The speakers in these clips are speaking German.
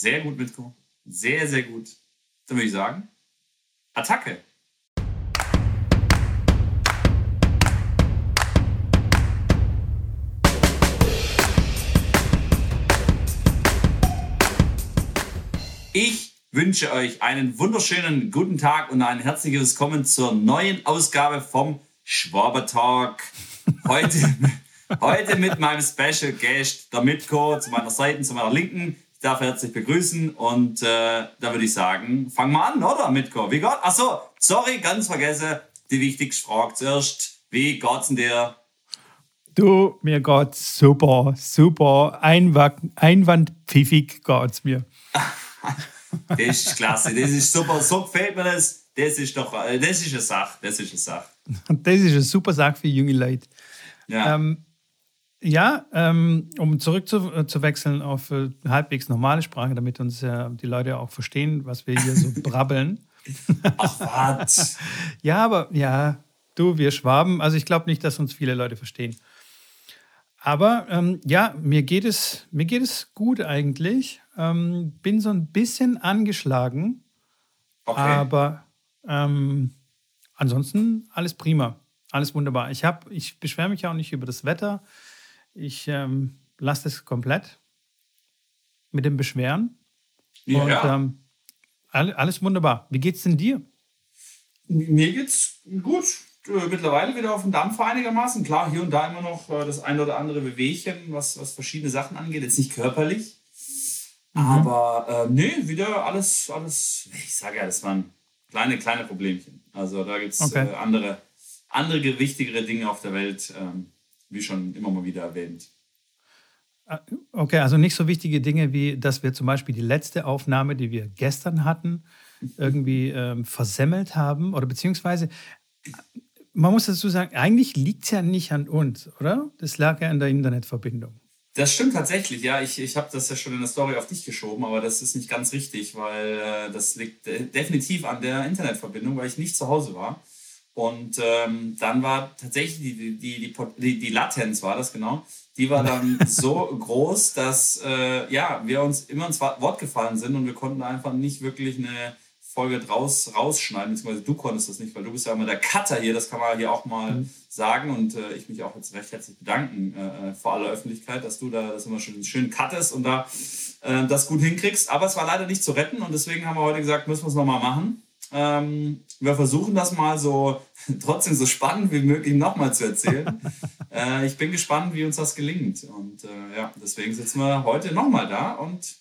Sehr gut, Mitko. Sehr, sehr gut. Dann würde ich sagen, Attacke. Ich wünsche euch einen wunderschönen guten Tag und ein herzliches Willkommen zur neuen Ausgabe vom Schwaber Talk. Heute, heute mit meinem Special Guest, der Mitko, zu meiner Seite, zu meiner Linken. Ich darf herzlich begrüßen und äh, da würde ich sagen, fangen wir an, oder Mitko? Wie Gott? Achso, sorry, ganz vergessen, die wichtigste Frage zuerst. Wie geht's denn dir? Du, mir geht's super, super. Einwandpfiffig geht's mir. das ist klasse, das ist super. So gefällt mir das. Das ist doch, äh, das ist eine Sache, das ist eine Sache. Das ist eine super Sache für junge Leute. Ja, ähm, ja ähm, um zurückzuwechseln auf äh, halbwegs normale Sprache, damit uns äh, die Leute auch verstehen, was wir hier so brabbeln. Ach, was? ja, aber ja, du, wir Schwaben, also ich glaube nicht, dass uns viele Leute verstehen. Aber ähm, ja, mir geht, es, mir geht es gut eigentlich. Ähm, bin so ein bisschen angeschlagen. Okay. Aber ähm, ansonsten alles prima. Alles wunderbar. Ich, ich beschwere mich auch nicht über das Wetter. Ich ähm, lasse es komplett mit dem Beschweren. Ja. Und ähm, alles wunderbar. Wie geht's denn dir? Mir geht's gut. Äh, mittlerweile wieder auf dem Dampfer einigermaßen. Klar, hier und da immer noch äh, das ein oder andere Bewegchen, was, was verschiedene Sachen angeht. Jetzt nicht körperlich. Mhm. Aber äh, nee, wieder alles, alles, ich sage ja, das waren kleine, kleine Problemchen. Also da gibt es okay. äh, andere, andere gewichtigere Dinge auf der Welt, ähm, wie schon immer mal wieder erwähnt. Ah, okay, also nicht so wichtige Dinge wie, dass wir zum Beispiel die letzte Aufnahme, die wir gestern hatten, irgendwie ähm, versemmelt haben oder beziehungsweise man muss dazu sagen, eigentlich liegt es ja nicht an uns, oder? Das lag ja an der Internetverbindung. Das stimmt tatsächlich, ja. Ich, ich habe das ja schon in der Story auf dich geschoben, aber das ist nicht ganz richtig, weil äh, das liegt äh, definitiv an der Internetverbindung, weil ich nicht zu Hause war. Und ähm, dann war tatsächlich die, die, die, die, Latenz, war das genau, die war dann so groß, dass äh, ja, wir uns immer ins Wort gefallen sind und wir konnten einfach nicht wirklich eine Folge draus, rausschneiden, beziehungsweise du konntest das nicht, weil du bist ja immer der Cutter hier, das kann man hier auch mal mhm. sagen und äh, ich mich auch jetzt recht herzlich bedanken äh, vor aller Öffentlichkeit, dass du da das immer schön, schön cuttest und da äh, das gut hinkriegst. Aber es war leider nicht zu retten und deswegen haben wir heute gesagt, müssen wir es nochmal machen. Ähm, wir versuchen das mal so trotzdem so spannend wie möglich nochmal zu erzählen. äh, ich bin gespannt, wie uns das gelingt. Und äh, ja, deswegen sitzen wir heute nochmal da und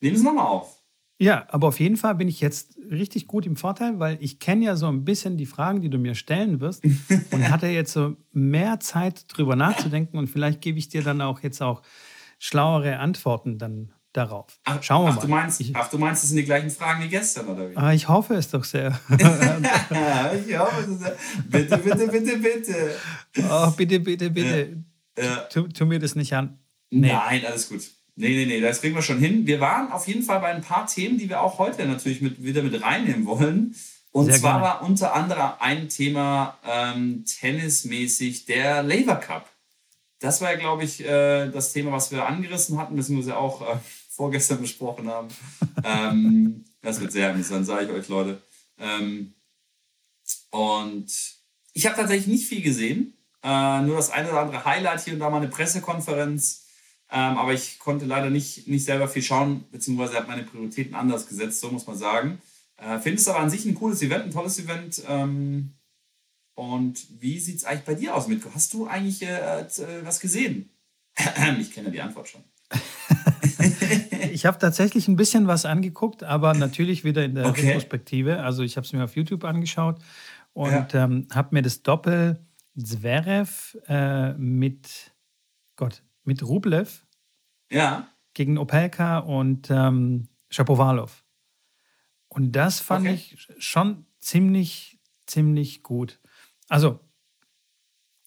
nehmen es nochmal auf. Ja, aber auf jeden Fall bin ich jetzt richtig gut im Vorteil, weil ich kenne ja so ein bisschen die Fragen, die du mir stellen wirst und hatte jetzt so mehr Zeit drüber nachzudenken und vielleicht gebe ich dir dann auch jetzt auch schlauere Antworten dann darauf. Ach, Schauen wir ach, mal. Du meinst, ich, ach, du meinst, es sind die gleichen Fragen wie gestern, oder wie? Ah, ich hoffe es doch sehr. ich hoffe es. Bitte, bitte, bitte, bitte. Oh, bitte, bitte, bitte. Ja. Ja. Tu, tu, mir das nicht an. Nee. Nein, alles gut. Nee, nee, nee, das kriegen wir schon hin. Wir waren auf jeden Fall bei ein paar Themen, die wir auch heute natürlich mit, wieder mit reinnehmen wollen. Und Sehr zwar gerne. war unter anderem ein Thema ähm, tennismäßig der Labour Cup. Das war ja, glaube ich, äh, das Thema, was wir angerissen hatten, beziehungsweise auch äh, vorgestern besprochen haben. ähm, das wird sehr amüsant, sage ich euch, Leute. Ähm, und ich habe tatsächlich nicht viel gesehen. Äh, nur das eine oder andere Highlight hier und da mal eine Pressekonferenz. Ähm, aber ich konnte leider nicht, nicht selber viel schauen, beziehungsweise habe meine Prioritäten anders gesetzt, so muss man sagen. Äh, Finde es aber an sich ein cooles Event, ein tolles Event. Ähm, und wie sieht es eigentlich bei dir aus, Mitko? Hast du eigentlich äh, äh was gesehen? ich kenne die Antwort schon. ich habe tatsächlich ein bisschen was angeguckt, aber natürlich wieder in der okay. Retrospektive. Also ich habe es mir auf YouTube angeschaut und ja. ähm, habe mir das Doppel Zverev äh, mit Gott, mit Rublev ja. gegen Opelka und ähm, Shapovalov. Und das fand okay. ich schon ziemlich, ziemlich gut. Also,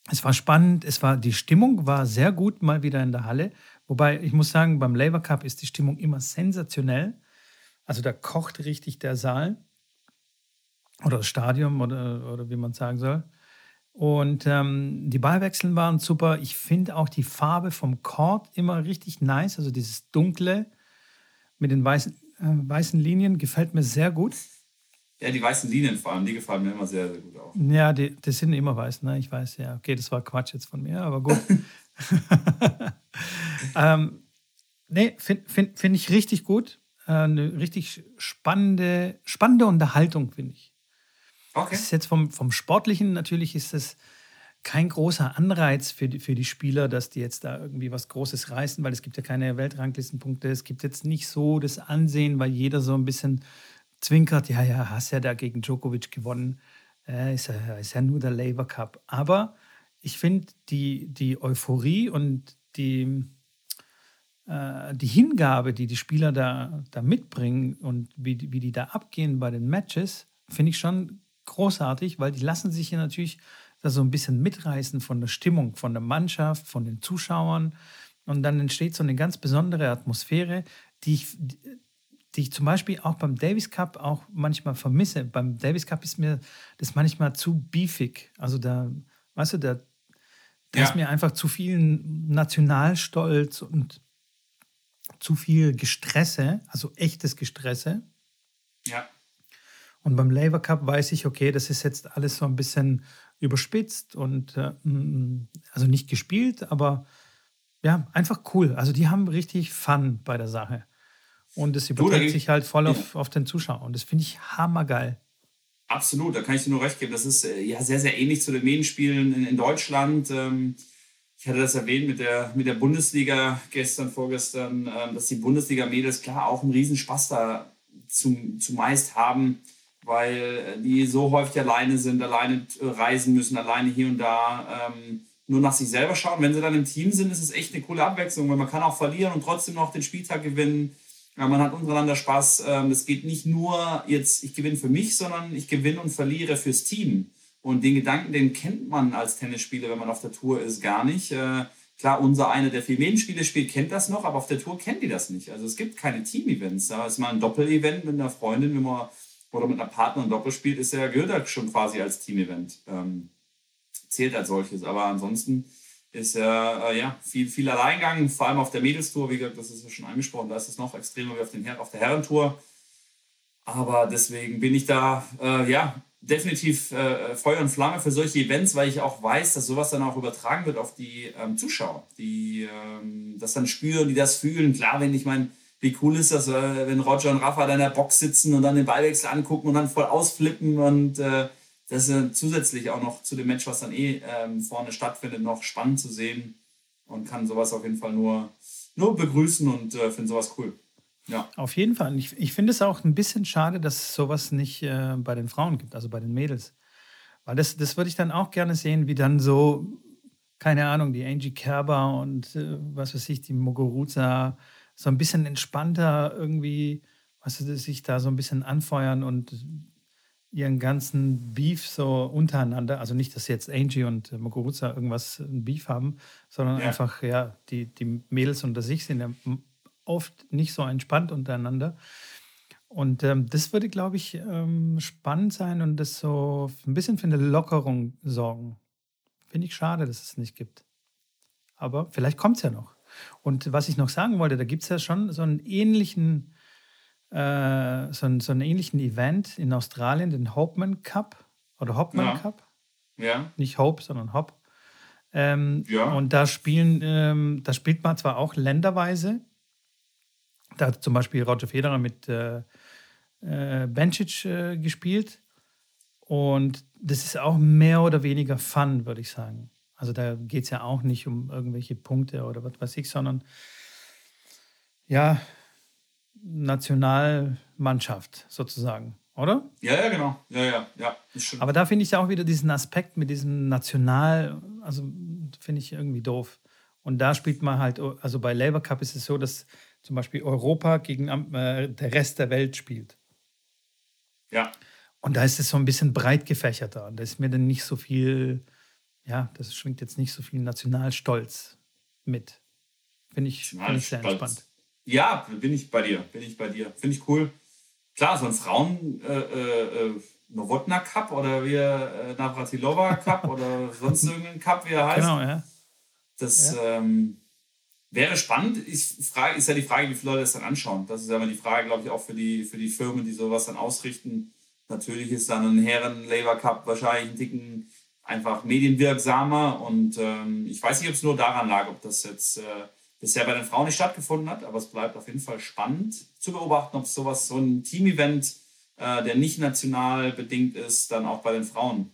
es war spannend, es war, die Stimmung war sehr gut mal wieder in der Halle. Wobei, ich muss sagen, beim Labour Cup ist die Stimmung immer sensationell. Also da kocht richtig der Saal oder das Stadion oder, oder wie man sagen soll. Und ähm, die Ballwechseln waren super. Ich finde auch die Farbe vom Court immer richtig nice, also dieses dunkle mit den weißen, äh, weißen Linien gefällt mir sehr gut. Ja, die weißen Linien vor allem, die gefallen mir immer sehr, sehr gut auch. Ja, die, die sind immer weiß, ne? Ich weiß, ja. Okay, das war Quatsch jetzt von mir, aber gut. ähm, nee, finde find, find ich richtig gut. Äh, eine richtig spannende, spannende Unterhaltung, finde ich. Okay. Das ist jetzt vom, vom Sportlichen natürlich ist es kein großer Anreiz für die, für die Spieler, dass die jetzt da irgendwie was Großes reißen, weil es gibt ja keine Weltranglistenpunkte. Es gibt jetzt nicht so das Ansehen, weil jeder so ein bisschen zwinkert, ja, ja, hast ja da gegen Djokovic gewonnen. Äh, ist, ja, ist ja nur der Labour Cup. Aber ich finde die, die Euphorie und die, äh, die Hingabe, die die Spieler da, da mitbringen und wie, wie die da abgehen bei den Matches, finde ich schon großartig, weil die lassen sich ja natürlich da so ein bisschen mitreißen von der Stimmung, von der Mannschaft, von den Zuschauern. Und dann entsteht so eine ganz besondere Atmosphäre, die ich, die ich zum Beispiel auch beim Davis Cup auch manchmal vermisse. Beim Davis Cup ist mir das manchmal zu beefig. Also da, weißt du, da, da ja. ist mir einfach zu viel Nationalstolz und zu viel Gestresse, also echtes Gestresse. Ja. Und beim Labour Cup weiß ich, okay, das ist jetzt alles so ein bisschen überspitzt und äh, mm, also nicht gespielt, aber ja, einfach cool. Also die haben richtig Fun bei der Sache. Und es überträgt sich halt voll auf, auf den Zuschauer. Und das finde ich hammergeil. Absolut, da kann ich dir nur recht geben. Das ist äh, ja sehr, sehr ähnlich zu den Medienspielen in, in Deutschland. Ähm, ich hatte das erwähnt mit der, mit der Bundesliga gestern, vorgestern, ähm, dass die Bundesliga-Mädels klar auch einen Riesenspaß da zum, zumeist haben weil die so häufig alleine sind, alleine äh, reisen müssen, alleine hier und da ähm, nur nach sich selber schauen. Wenn sie dann im Team sind, ist es echt eine coole Abwechslung, weil man kann auch verlieren und trotzdem noch den Spieltag gewinnen. Ja, man hat untereinander Spaß. Ähm, es geht nicht nur jetzt, ich gewinne für mich, sondern ich gewinne und verliere fürs Team. Und den Gedanken, den kennt man als Tennisspieler, wenn man auf der Tour ist, gar nicht. Äh, klar, unser einer, der viel Nebenspiele spielt, kennt das noch, aber auf der Tour kennt die das nicht. Also es gibt keine Team-Events. Da ist mal ein Doppel-Event mit einer Freundin, wenn man oder mit einer Partnerin Doppel spielt, ist ja, gehört halt schon quasi als Team-Event. Ähm, zählt als solches. Aber ansonsten ist ja, äh, ja viel, viel Alleingang, vor allem auf der Mädelstour, wie gesagt, das ist ja schon angesprochen, da ist es noch extremer wie auf, den, auf der Herrentour. Aber deswegen bin ich da, äh, ja, definitiv äh, Feuer und Flamme für solche Events, weil ich auch weiß, dass sowas dann auch übertragen wird auf die ähm, Zuschauer, die ähm, das dann spüren, die das fühlen. Klar, wenn ich meine, wie cool ist das, äh, wenn Roger und Rafa da in der Box sitzen und dann den Ballwechsel angucken und dann voll ausflippen und äh, das ist zusätzlich auch noch zu dem Match, was dann eh ähm, vorne stattfindet, noch spannend zu sehen und kann sowas auf jeden Fall nur, nur begrüßen und äh, finde sowas cool. Ja. Auf jeden Fall. Ich, ich finde es auch ein bisschen schade, dass es sowas nicht äh, bei den Frauen gibt, also bei den Mädels. Weil das, das würde ich dann auch gerne sehen, wie dann so, keine Ahnung, die Angie Kerber und äh, was weiß ich, die Muguruza so ein bisschen entspannter irgendwie, was weißt du, sich da so ein bisschen anfeuern und ihren ganzen Beef so untereinander, also nicht, dass jetzt Angie und Muguruza irgendwas ein Beef haben, sondern ja. einfach, ja, die, die Mädels unter sich sind ja oft nicht so entspannt untereinander. Und ähm, das würde, glaube ich, ähm, spannend sein und das so ein bisschen für eine Lockerung sorgen. Finde ich schade, dass es nicht gibt. Aber vielleicht kommt es ja noch. Und was ich noch sagen wollte, da gibt es ja schon so einen ähnlichen, äh, so, so einen ähnlichen Event in Australien, den Hopeman Cup oder Hopman ja. Cup. Ja. Nicht Hope, sondern Hop. Ähm, ja. Und da spielen, ähm, da spielt man zwar auch länderweise. Da hat zum Beispiel Roger Federer mit äh, äh, Bencic äh, gespielt. Und das ist auch mehr oder weniger Fun, würde ich sagen. Also da geht es ja auch nicht um irgendwelche Punkte oder was weiß ich, sondern ja, Nationalmannschaft sozusagen, oder? Ja, ja, genau. Ja, ja, ja. Aber da finde ich ja auch wieder diesen Aspekt mit diesem National, also finde ich irgendwie doof. Und da spielt man halt, also bei Labour Cup ist es so, dass zum Beispiel Europa gegen äh, der Rest der Welt spielt. Ja. Und da ist es so ein bisschen breit gefächerter. Und da ist mir dann nicht so viel ja, das schwingt jetzt nicht so viel Nationalstolz mit. Finde ich, find ich sehr entspannt. Ja, bin ich bei dir, bin ich bei dir. Finde ich cool. Klar, so ein Frauen äh, äh, äh Novotna Cup oder wie äh, Navratilova Cup oder sonst irgendein Cup, wie er heißt. Genau, ja. Das, ja. Ähm, Wäre spannend. Ich frage, ist ja die Frage, wie viele Leute das dann anschauen. Das ist ja immer die Frage, glaube ich, auch für die, für die Firmen, die sowas dann ausrichten. Natürlich ist dann ein Herren-Labour Cup wahrscheinlich ein Ticken einfach medienwirksamer. Und ähm, ich weiß nicht, ob es nur daran lag, ob das jetzt äh, bisher bei den Frauen nicht stattgefunden hat, aber es bleibt auf jeden Fall spannend zu beobachten, ob sowas, so ein Team-Event, äh, der nicht national bedingt ist, dann auch bei den Frauen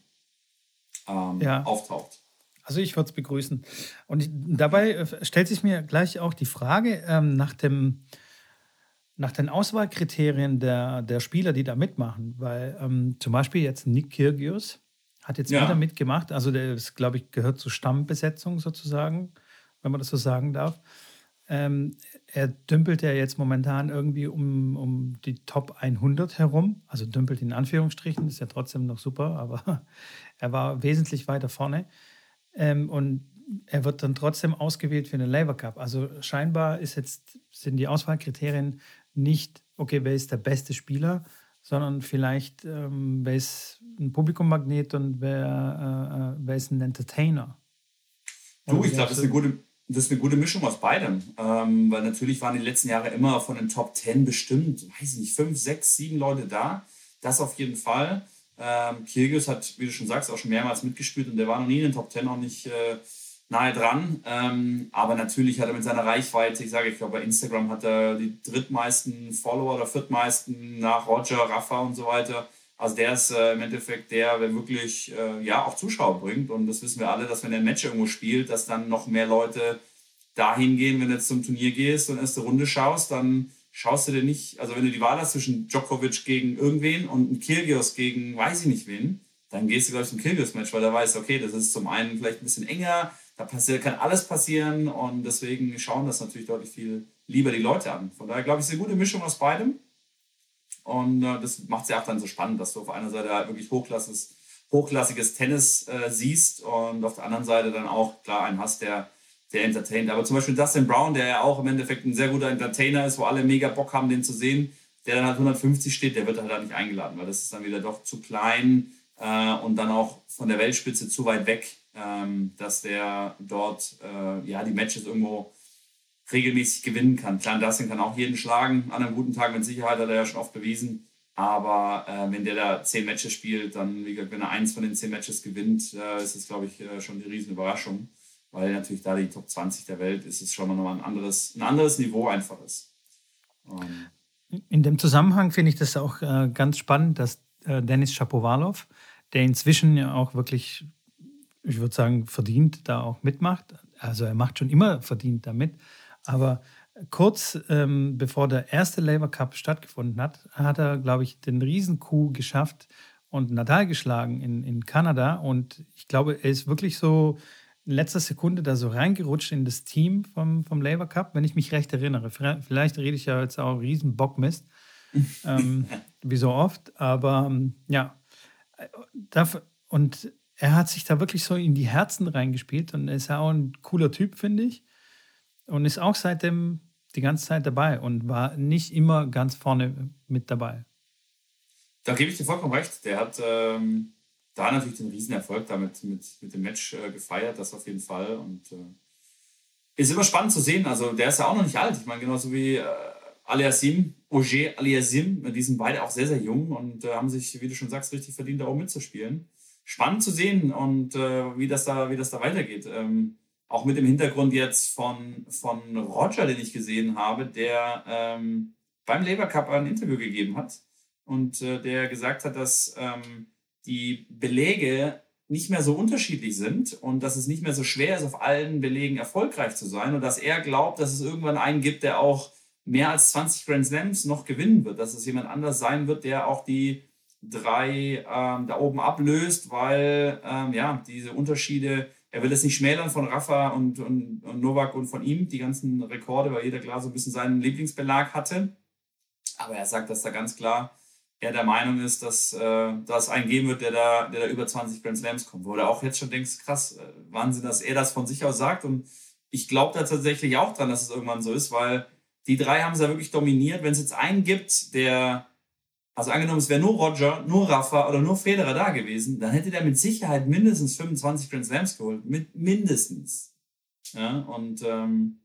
ähm, ja. auftaucht. Also ich würde es begrüßen. Und dabei äh, stellt sich mir gleich auch die Frage ähm, nach, dem, nach den Auswahlkriterien der, der Spieler, die da mitmachen. Weil ähm, zum Beispiel jetzt Nick Kyrgios hat jetzt ja. wieder mitgemacht. Also der ist, glaube ich, gehört zur Stammbesetzung sozusagen, wenn man das so sagen darf. Ähm, er dümpelt ja jetzt momentan irgendwie um, um die Top 100 herum. Also dümpelt in Anführungsstrichen, ist ja trotzdem noch super, aber er war wesentlich weiter vorne. Ähm, und er wird dann trotzdem ausgewählt für den Labour Cup. Also scheinbar ist jetzt, sind die Auswahlkriterien nicht, okay, wer ist der beste Spieler, sondern vielleicht, ähm, wer ist ein Publikummagnet und wer, äh, äh wer ist ein Entertainer. Du, ich glaube, das ist eine gute, das ist eine gute Mischung aus beidem. Ähm, weil natürlich waren die letzten Jahre immer von den Top 10 bestimmt, weiß ich nicht, fünf, sechs, sieben Leute da. Das auf jeden Fall. Ähm, Kyrgios hat, wie du schon sagst, auch schon mehrmals mitgespielt und der war noch nie in den Top 10 auch nicht äh, nahe dran. Ähm, aber natürlich hat er mit seiner Reichweite, ich sage, ich glaube, bei Instagram hat er die drittmeisten Follower oder viertmeisten nach Roger, Rafa und so weiter. Also der ist äh, im Endeffekt der, der wirklich äh, ja auch Zuschauer bringt. Und das wissen wir alle, dass wenn er ein Match irgendwo spielt, dass dann noch mehr Leute dahin gehen, wenn du jetzt zum Turnier gehst und erste Runde schaust, dann schaust du dir nicht, also wenn du die Wahl hast zwischen Djokovic gegen irgendwen und ein Kyrgios gegen weiß ich nicht wen, dann gehst du, glaube ich, zum Kyrgios-Match, weil da weißt, okay, das ist zum einen vielleicht ein bisschen enger, da passiert, kann alles passieren und deswegen schauen das natürlich deutlich viel lieber die Leute an. Von daher glaube ich, ist eine gute Mischung aus beidem. Und äh, das macht es ja auch dann so spannend, dass du auf einer Seite halt wirklich hochklassiges, hochklassiges Tennis äh, siehst und auf der anderen Seite dann auch klar einen hast, der der entertaint. Aber zum Beispiel Dustin Brown, der ja auch im Endeffekt ein sehr guter Entertainer ist, wo alle mega Bock haben, den zu sehen, der dann halt 150 steht, der wird halt da nicht eingeladen, weil das ist dann wieder doch zu klein äh, und dann auch von der Weltspitze zu weit weg, ähm, dass der dort äh, ja die Matches irgendwo regelmäßig gewinnen kann. Klar, Dustin kann auch jeden schlagen an einem guten Tag mit Sicherheit, hat er ja schon oft bewiesen. Aber äh, wenn der da zehn Matches spielt, dann, wie gesagt, wenn er eins von den zehn Matches gewinnt, äh, ist das, glaube ich, äh, schon die Riesenüberraschung weil natürlich da die Top 20 der Welt ist, es schon mal nochmal ein anderes, ein anderes Niveau einfach ist. Um. In dem Zusammenhang finde ich das auch äh, ganz spannend, dass äh, Dennis Shapovalov, der inzwischen ja auch wirklich, ich würde sagen, verdient da auch mitmacht. Also er macht schon immer verdient damit. Aber kurz ähm, bevor der erste Labour Cup stattgefunden hat, hat er, glaube ich, den Riesenkuh geschafft und Nadal geschlagen in, in Kanada. Und ich glaube, er ist wirklich so in letzter Sekunde da so reingerutscht in das Team vom, vom Labour Cup, wenn ich mich recht erinnere. Vielleicht rede ich ja jetzt auch riesen Bockmist, ähm, wie so oft, aber ähm, ja. Dafür, und er hat sich da wirklich so in die Herzen reingespielt und ist ja auch ein cooler Typ, finde ich. Und ist auch seitdem die ganze Zeit dabei und war nicht immer ganz vorne mit dabei. Da gebe ich dir vollkommen recht. Der hat ähm, da natürlich den Riesenerfolg damit mit, mit dem Match äh, gefeiert, das auf jeden Fall. Und äh, ist immer spannend zu sehen. Also der ist ja auch noch nicht alt. Ich meine, genauso wie äh, Aliasim, Auger Aliasim, die sind beide auch sehr, sehr jung und äh, haben sich, wie du schon sagst, richtig verdient, da auch mitzuspielen. Spannend zu sehen und äh, wie, das da, wie das da weitergeht. Ähm, auch mit dem Hintergrund jetzt von, von Roger, den ich gesehen habe, der ähm, beim Labour Cup ein Interview gegeben hat und äh, der gesagt hat, dass ähm, die Belege nicht mehr so unterschiedlich sind und dass es nicht mehr so schwer ist, auf allen Belegen erfolgreich zu sein und dass er glaubt, dass es irgendwann einen gibt, der auch mehr als 20 Grand Slams noch gewinnen wird, dass es jemand anders sein wird, der auch die drei ähm, da oben ablöst, weil ähm, ja, diese Unterschiede, er will es nicht schmälern von Rafa und, und, und Novak und von ihm, die ganzen Rekorde, weil jeder klar so ein bisschen seinen Lieblingsbelag hatte. Aber er sagt, dass da ganz klar er der Meinung ist, dass äh, das einen geben wird, der da, der da über 20 Grand Slams kommt. Wo du auch jetzt schon denkst, krass, äh, Wahnsinn, dass er das von sich aus sagt. Und ich glaube da tatsächlich auch dran, dass es irgendwann so ist, weil die drei haben es ja wirklich dominiert. Wenn es jetzt einen gibt, der, also angenommen, es wäre nur Roger, nur Rafa oder nur Federer da gewesen, dann hätte der mit Sicherheit mindestens 25 Grand Slams geholt. Mit mindestens. Ja, und ähm,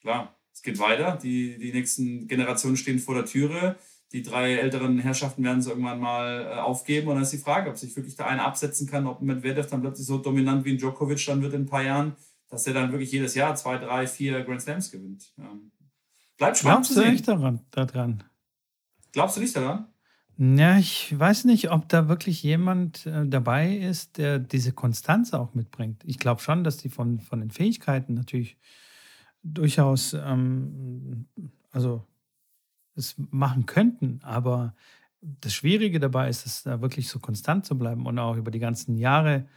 klar. Es geht weiter. Die, die nächsten Generationen stehen vor der Türe. Die drei älteren Herrschaften werden es irgendwann mal äh, aufgeben. Und dann ist die Frage, ob sich wirklich der eine absetzen kann, ob Medvedev dann plötzlich so dominant wie ein Djokovic dann wird in ein paar Jahren, dass er dann wirklich jedes Jahr zwei, drei, vier Grand Slams gewinnt. Ähm, bleibt spannend. Glaubst du nicht daran, daran? Glaubst du nicht daran? Ja, ich weiß nicht, ob da wirklich jemand äh, dabei ist, der diese Konstanz auch mitbringt. Ich glaube schon, dass die von, von den Fähigkeiten natürlich durchaus, ähm, also es machen könnten, aber das Schwierige dabei ist, es da wirklich so konstant zu bleiben und auch über die ganzen Jahre,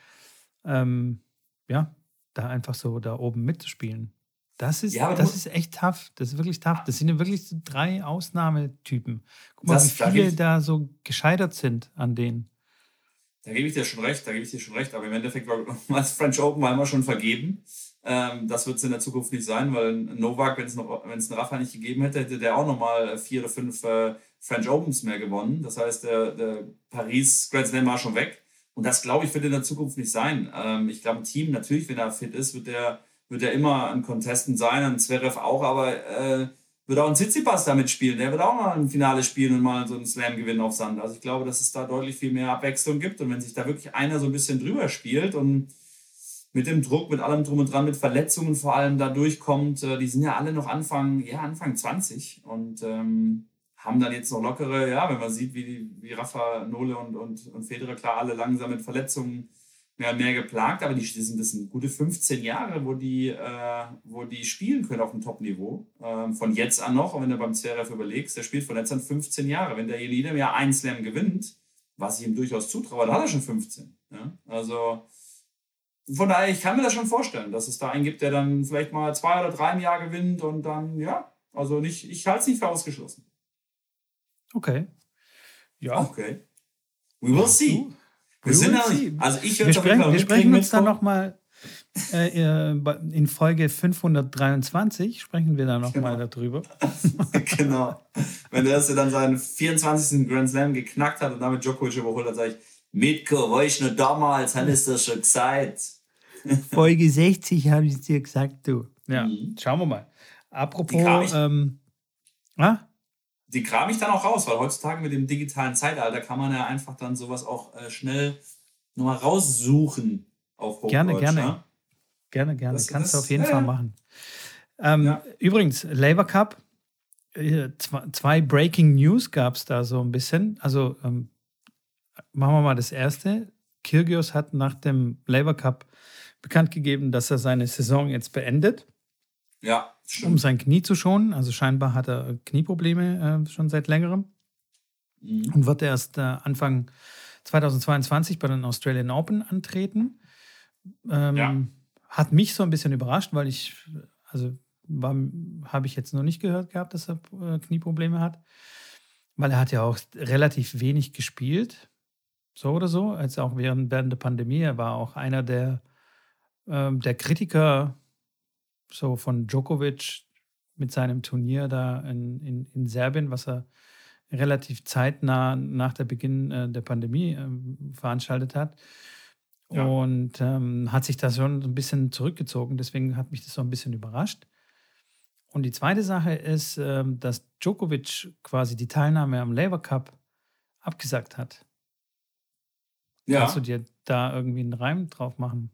ähm, ja, da einfach so da oben mitzuspielen. Das ist, ja, das ist echt tough. Das ist wirklich tough. Das sind ja wirklich so drei Ausnahmetypen. Guck mal, das, wie viele da, da, so gescheitert sind an denen. Da gebe ich dir schon recht, da gebe ich dir schon recht. Aber im Endeffekt war das French Open war immer schon vergeben. Ähm, das wird es in der Zukunft nicht sein, weil Novak, wenn es noch, wenn es einen Rafa nicht gegeben hätte, hätte der auch nochmal vier oder fünf äh, French Opens mehr gewonnen. Das heißt, der, der Paris Grand Slam war schon weg. Und das, glaube ich, wird in der Zukunft nicht sein. Ähm, ich glaube, ein Team, natürlich, wenn er fit ist, wird der wird er immer ein Contestant sein, ein Zverev auch, aber äh, wird auch ein Tsitsipas damit spielen. Der wird auch mal ein Finale spielen und mal so einen Slam gewinnen auf Sand. Also ich glaube, dass es da deutlich viel mehr Abwechslung gibt und wenn sich da wirklich einer so ein bisschen drüber spielt und mit dem Druck, mit allem drum und dran, mit Verletzungen vor allem da durchkommt, äh, die sind ja alle noch Anfang, ja, Anfang 20 und ähm, haben dann jetzt noch lockere, ja, wenn man sieht, wie, wie Rafa, Nole und, und, und Federer klar alle langsam mit Verletzungen mehr mehr geplagt, aber die, sind, das sind gute 15 Jahre, wo die, äh, wo die spielen können auf dem Top-Niveau. Ähm, von jetzt an noch, und wenn du beim CRF überlegst, der spielt von jetzt an 15 Jahre. Wenn der in jedem Jahr ein Slam gewinnt, was ich ihm durchaus zutraue, dann hat er schon 15. Ja? Also von daher, ich kann mir das schon vorstellen, dass es da einen gibt, der dann vielleicht mal zwei oder drei im Jahr gewinnt und dann, ja, also nicht, ich halte es nicht für ausgeschlossen. Okay. Ja. Okay. We will see. Wir, sind nicht, also ich wir sprechen, wir sprechen uns dann nochmal äh, in Folge 523 sprechen wir dann nochmal genau. darüber. genau. Wenn der erste dann seinen 24. Grand Slam geknackt hat und damit Djokovic überholt hat, sage ich, Mitko, ich nur damals, dann ist das schon gesagt. Folge 60 habe ich dir gesagt, du. Ja, mhm. schauen wir mal. Apropos, ähm, ah? Die kram ich dann auch raus, weil heutzutage mit dem digitalen Zeitalter kann man ja einfach dann sowas auch äh, schnell nochmal raussuchen auf Hochdeutsch. Gerne, gerne. Ja? Gerne, gerne. Das, Kannst das, du auf jeden äh, Fall machen. Ähm, ja. Übrigens, Labour Cup, äh, zwei Breaking News gab es da so ein bisschen. Also ähm, machen wir mal das erste. Kyrgios hat nach dem Labour Cup bekannt gegeben, dass er seine Saison jetzt beendet. Ja. Stimmt. um sein Knie zu schonen. Also scheinbar hat er Knieprobleme äh, schon seit längerem mhm. und wird erst äh, Anfang 2022 bei den Australian Open antreten. Ähm, ja. Hat mich so ein bisschen überrascht, weil ich, also habe ich jetzt noch nicht gehört gehabt, dass er äh, Knieprobleme hat. Weil er hat ja auch relativ wenig gespielt, so oder so, als auch während, während der Pandemie. Er war auch einer der, ähm, der Kritiker so von Djokovic mit seinem Turnier da in, in, in Serbien, was er relativ zeitnah nach der Beginn äh, der Pandemie äh, veranstaltet hat. Ja. Und ähm, hat sich da schon ein bisschen zurückgezogen. Deswegen hat mich das so ein bisschen überrascht. Und die zweite Sache ist, ähm, dass Djokovic quasi die Teilnahme am Labour Cup abgesagt hat. Ja. Kannst du dir da irgendwie einen Reim drauf machen?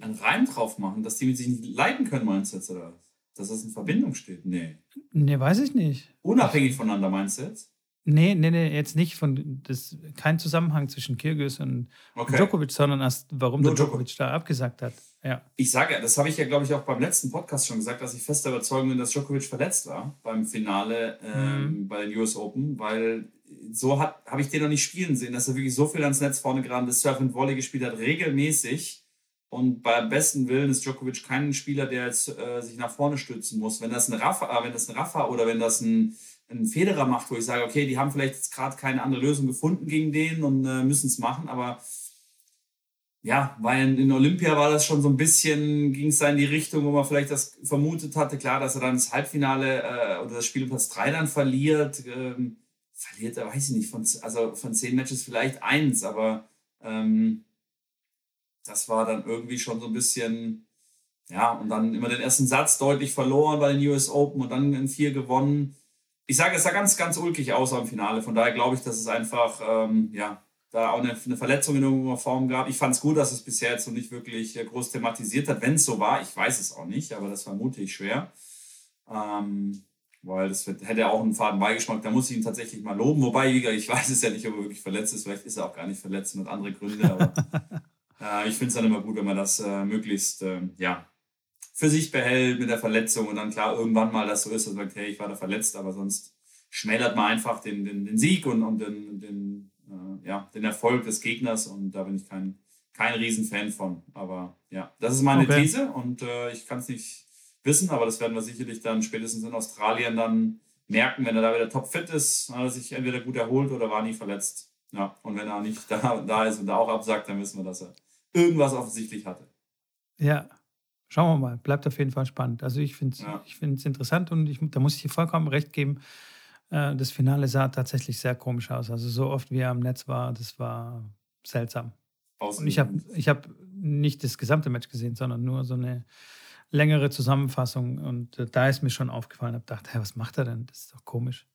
Einen Reim drauf machen, dass die sich nicht leiden können, meinst du jetzt, oder? Dass das in Verbindung steht? Nee. Nee, weiß ich nicht. Unabhängig voneinander, meinst du jetzt? Nee, nee, nee, jetzt nicht von, das, kein Zusammenhang zwischen Kirgis und okay. Djokovic, sondern erst, warum Nur der Djokovic, da abgesagt hat. Ja. Ich sage, ja, das habe ich ja, glaube ich, auch beim letzten Podcast schon gesagt, dass ich fester Überzeugung bin, dass Djokovic verletzt war beim Finale ähm, mhm. bei den US Open, weil so habe ich den noch nicht spielen sehen, dass er wirklich so viel ans Netz vorne gerade das Surf and Volley gespielt hat, regelmäßig und beim besten Willen ist Djokovic kein Spieler, der jetzt äh, sich nach vorne stützen muss. Wenn das ein Rafa, äh, wenn das ein Rafa oder wenn das ein, ein Federer macht, wo ich sage, okay, die haben vielleicht jetzt gerade keine andere Lösung gefunden gegen den und äh, müssen es machen, aber ja, weil in Olympia war das schon so ein bisschen, ging es da in die Richtung, wo man vielleicht das vermutet hatte, klar, dass er dann das Halbfinale äh, oder das Spiel Platz 3 dann verliert. Ähm, verliert er, weiß ich nicht, von, also von zehn Matches vielleicht eins, aber ähm, das war dann irgendwie schon so ein bisschen, ja, und dann immer den ersten Satz deutlich verloren bei den US Open und dann in vier gewonnen. Ich sage, es sah ganz, ganz ulkig aus am Finale. Von daher glaube ich, dass es einfach, ähm, ja, da auch eine, eine, Verletzung in irgendeiner Form gab. Ich fand es gut, dass es bisher jetzt so nicht wirklich äh, groß thematisiert hat. Wenn es so war, ich weiß es auch nicht, aber das vermute ich schwer. Ähm, weil das wird, hätte auch einen faden Beigeschmack. Da muss ich ihn tatsächlich mal loben. Wobei, ich weiß es ja nicht, ob er wirklich verletzt ist. Vielleicht ist er auch gar nicht verletzt und hat andere Gründe. Aber äh, ich finde es dann immer gut, wenn man das äh, möglichst äh, ja, für sich behält mit der Verletzung und dann klar irgendwann mal das so ist, dass man sagt, hey, ich war da verletzt, aber sonst schmälert man einfach den, den, den Sieg und, und den, den, äh, ja, den Erfolg des Gegners und da bin ich kein, kein Riesenfan von. Aber ja, das ist meine okay. These und äh, ich kann es nicht wissen, aber das werden wir sicherlich dann spätestens in Australien dann merken, wenn er da wieder topfit ist, hat er sich entweder gut erholt oder war nie verletzt. Ja, und wenn er nicht da, da ist und da auch absagt, dann wissen wir, dass er irgendwas offensichtlich hatte. Ja, schauen wir mal. Bleibt auf jeden Fall spannend. Also ich finde es ja. interessant und ich, da muss ich dir vollkommen recht geben. Äh, das Finale sah tatsächlich sehr komisch aus. Also so oft wie er am Netz war, das war seltsam. Und ich habe ich hab nicht das gesamte Match gesehen, sondern nur so eine längere Zusammenfassung. Und äh, da ist mir schon aufgefallen, ich gedacht, hey, was macht er denn? Das ist doch komisch.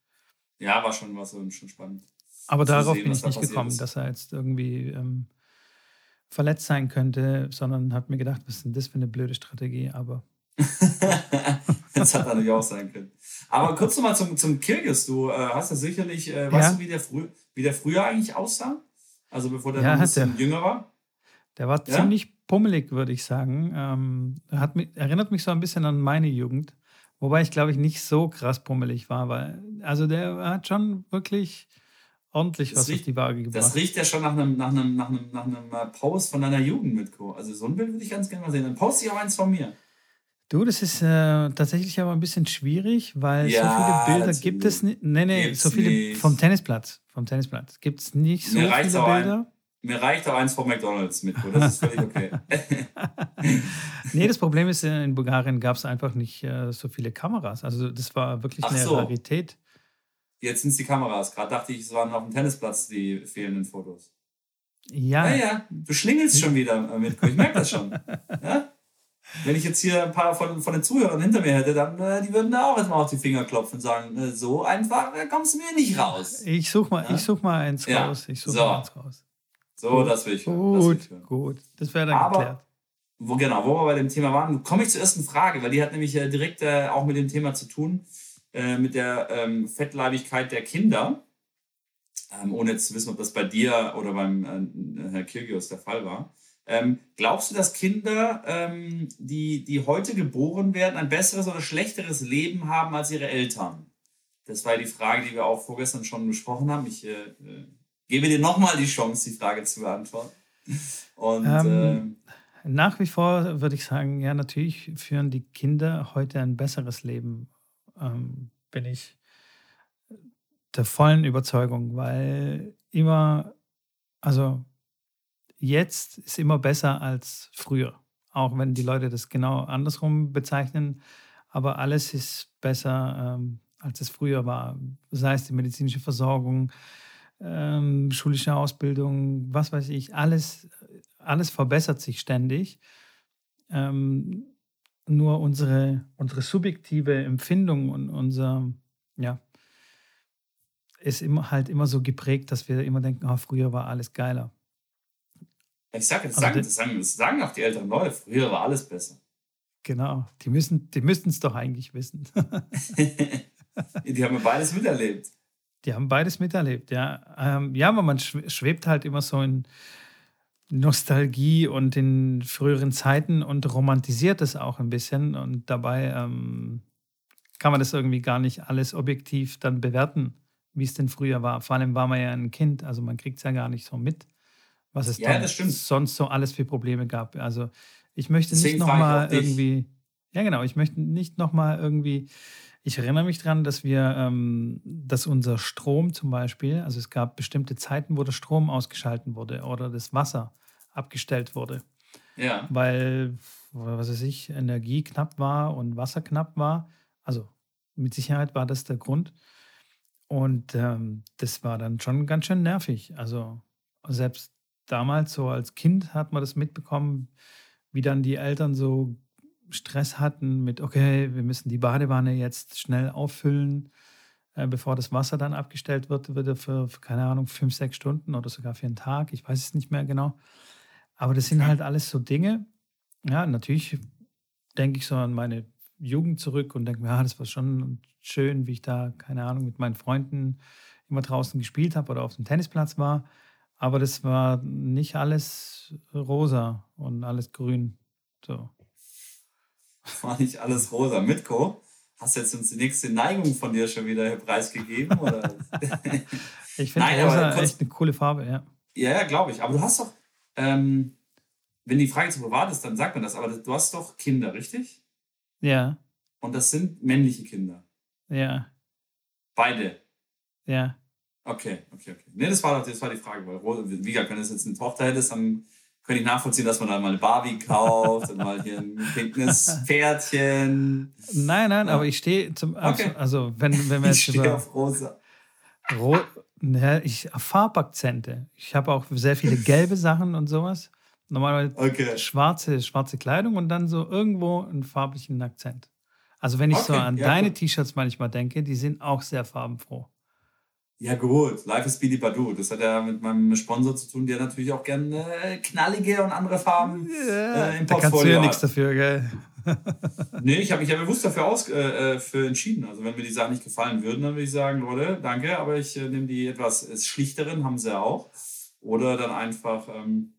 Ja, war schon, war schon spannend. Aber darauf sehen, bin ich nicht gekommen, ist. dass er jetzt irgendwie ähm, verletzt sein könnte, sondern habe mir gedacht, was ist denn das für eine blöde Strategie? Aber. das hat natürlich auch sein können. Aber kurz nochmal zum, zum Kirgis. Du äh, hast ja sicherlich, äh, weißt ja. du, wie der, wie der früher eigentlich aussah? Also bevor der ja, ein bisschen jünger war? Der war ja? ziemlich pummelig, würde ich sagen. Ähm, hat, erinnert mich so ein bisschen an meine Jugend. Wobei ich, glaube ich, nicht so krass pummelig war, weil, also der hat schon wirklich ordentlich das was riecht, auf die Waage gebracht. Das riecht ja schon nach einem, nach einem, nach einem, nach einem äh, Post von deiner Jugend mit Co. Also so ein Bild würde ich ganz gerne mal sehen. Dann poste ich auch eins von mir. Du, das ist äh, tatsächlich aber ein bisschen schwierig, weil ja, so viele Bilder gibt es nicht. Nee, nee, so viele nicht. vom Tennisplatz. Vom Tennisplatz gibt es nicht so viele Bilder. Ein, mir reicht auch eins von McDonalds mit, das ist völlig okay. nee, das Problem ist, in Bulgarien gab es einfach nicht äh, so viele Kameras. Also das war wirklich Ach eine so. Rarität. Jetzt sind es die Kameras. Gerade dachte ich, es waren auf dem Tennisplatz die fehlenden Fotos. Ja. Naja, du schlingelst schon wieder äh, mit. Ich merke das schon. Ja? Wenn ich jetzt hier ein paar von, von den Zuhörern hinter mir hätte, dann äh, die würden da auch jetzt mal auf die Finger klopfen und sagen, äh, so einfach äh, kommst du mir nicht raus. Ich such mal, ja? ich such mal eins raus. Ich such so. mal eins raus. So, gut. das will ich hören. Gut, will gut. Das wäre dann Aber, geklärt. Wo, genau, wo wir bei dem Thema waren, komme ich zur ersten Frage, weil die hat nämlich äh, direkt äh, auch mit dem Thema zu tun, äh, mit der ähm, Fettleibigkeit der Kinder. Ähm, ohne jetzt zu wissen, ob das bei dir oder beim äh, Herr Kirgios der Fall war. Ähm, glaubst du, dass Kinder, ähm, die, die heute geboren werden, ein besseres oder schlechteres Leben haben als ihre Eltern? Das war die Frage, die wir auch vorgestern schon besprochen haben. Ich äh, äh gebe dir nochmal die Chance, die Frage zu beantworten. Und, ähm, äh, nach wie vor würde ich sagen, ja, natürlich führen die Kinder heute ein besseres Leben. Ähm, bin ich der vollen Überzeugung, weil immer, also jetzt ist immer besser als früher. Auch wenn die Leute das genau andersrum bezeichnen. Aber alles ist besser, ähm, als es früher war. Sei es die medizinische Versorgung, ähm, schulische Ausbildung, was weiß ich, alles, alles verbessert sich ständig. Ähm, nur unsere, unsere subjektive Empfindung und unser, ja, ist immer halt immer so geprägt, dass wir immer denken, oh, früher war alles geiler. Ich sag jetzt, sagen, das, sagen, das sagen auch die älteren Leute, früher war alles besser. Genau, die müssen die es doch eigentlich wissen. die haben beides miterlebt. Die haben beides miterlebt, ja. Ähm, ja, aber man schwebt halt immer so in Nostalgie und in früheren Zeiten und romantisiert es auch ein bisschen. Und dabei ähm, kann man das irgendwie gar nicht alles objektiv dann bewerten, wie es denn früher war. Vor allem war man ja ein Kind, also man kriegt es ja gar nicht so mit, was es ja, sonst so alles für Probleme gab. Also ich möchte Deswegen nicht nochmal irgendwie, ja genau, ich möchte nicht nochmal irgendwie ich erinnere mich daran, dass wir, ähm, dass unser Strom zum Beispiel, also es gab bestimmte Zeiten, wo der Strom ausgeschalten wurde oder das Wasser abgestellt wurde. Ja. Weil, was weiß ich, Energie knapp war und Wasser knapp war. Also mit Sicherheit war das der Grund. Und ähm, das war dann schon ganz schön nervig. Also selbst damals so als Kind hat man das mitbekommen, wie dann die Eltern so Stress hatten mit, okay, wir müssen die Badewanne jetzt schnell auffüllen, äh, bevor das Wasser dann abgestellt wird, wird für, für, keine Ahnung, fünf, sechs Stunden oder sogar für einen Tag. Ich weiß es nicht mehr genau. Aber das sind halt alles so Dinge. Ja, natürlich denke ich so an meine Jugend zurück und denke mir, ja, das war schon schön, wie ich da, keine Ahnung, mit meinen Freunden immer draußen gespielt habe oder auf dem Tennisplatz war. Aber das war nicht alles rosa und alles grün. So. War nicht alles rosa. Mitko, hast du jetzt uns die nächste Neigung von dir schon wieder preisgegeben? Oder? ich finde rosa kurz, echt eine coole Farbe, ja. Ja, ja, glaube ich. Aber du hast doch, ähm, wenn die Frage zu privat ist, dann sagt man das. Aber du hast doch Kinder, richtig? Ja. Und das sind männliche Kinder. Ja. Beide. Ja. Okay, okay, okay. Nee, das war, das war die Frage, weil wie gesagt, wenn es jetzt eine Tochter hättest, dann könnte ich nachvollziehen, dass man dann mal eine Barbie kauft und mal hier ein pinkes Pferdchen. Nein, nein, ja. aber ich stehe zum okay. also wenn, wenn wir jetzt ich über auf rosa. Ro ja, ich Farbakzente. Ich habe auch sehr viele gelbe Sachen und sowas. Normalerweise okay. schwarze, schwarze Kleidung und dann so irgendwo einen farblichen Akzent. Also wenn ich okay, so an ja, deine T-Shirts manchmal denke, die sind auch sehr farbenfroh. Ja gut, Life is Billy Badu. Das hat ja mit meinem Sponsor zu tun, der natürlich auch gerne äh, knallige und andere Farben ja, äh, im Portfolio da kannst du ja nichts dafür, gell? nee, ich habe mich ja bewusst dafür aus, äh, äh, für entschieden. Also wenn mir die Sachen nicht gefallen würden, dann würde ich sagen, Leute, danke, aber ich äh, nehme die etwas schlichteren, haben sie auch. Oder dann einfach ähm,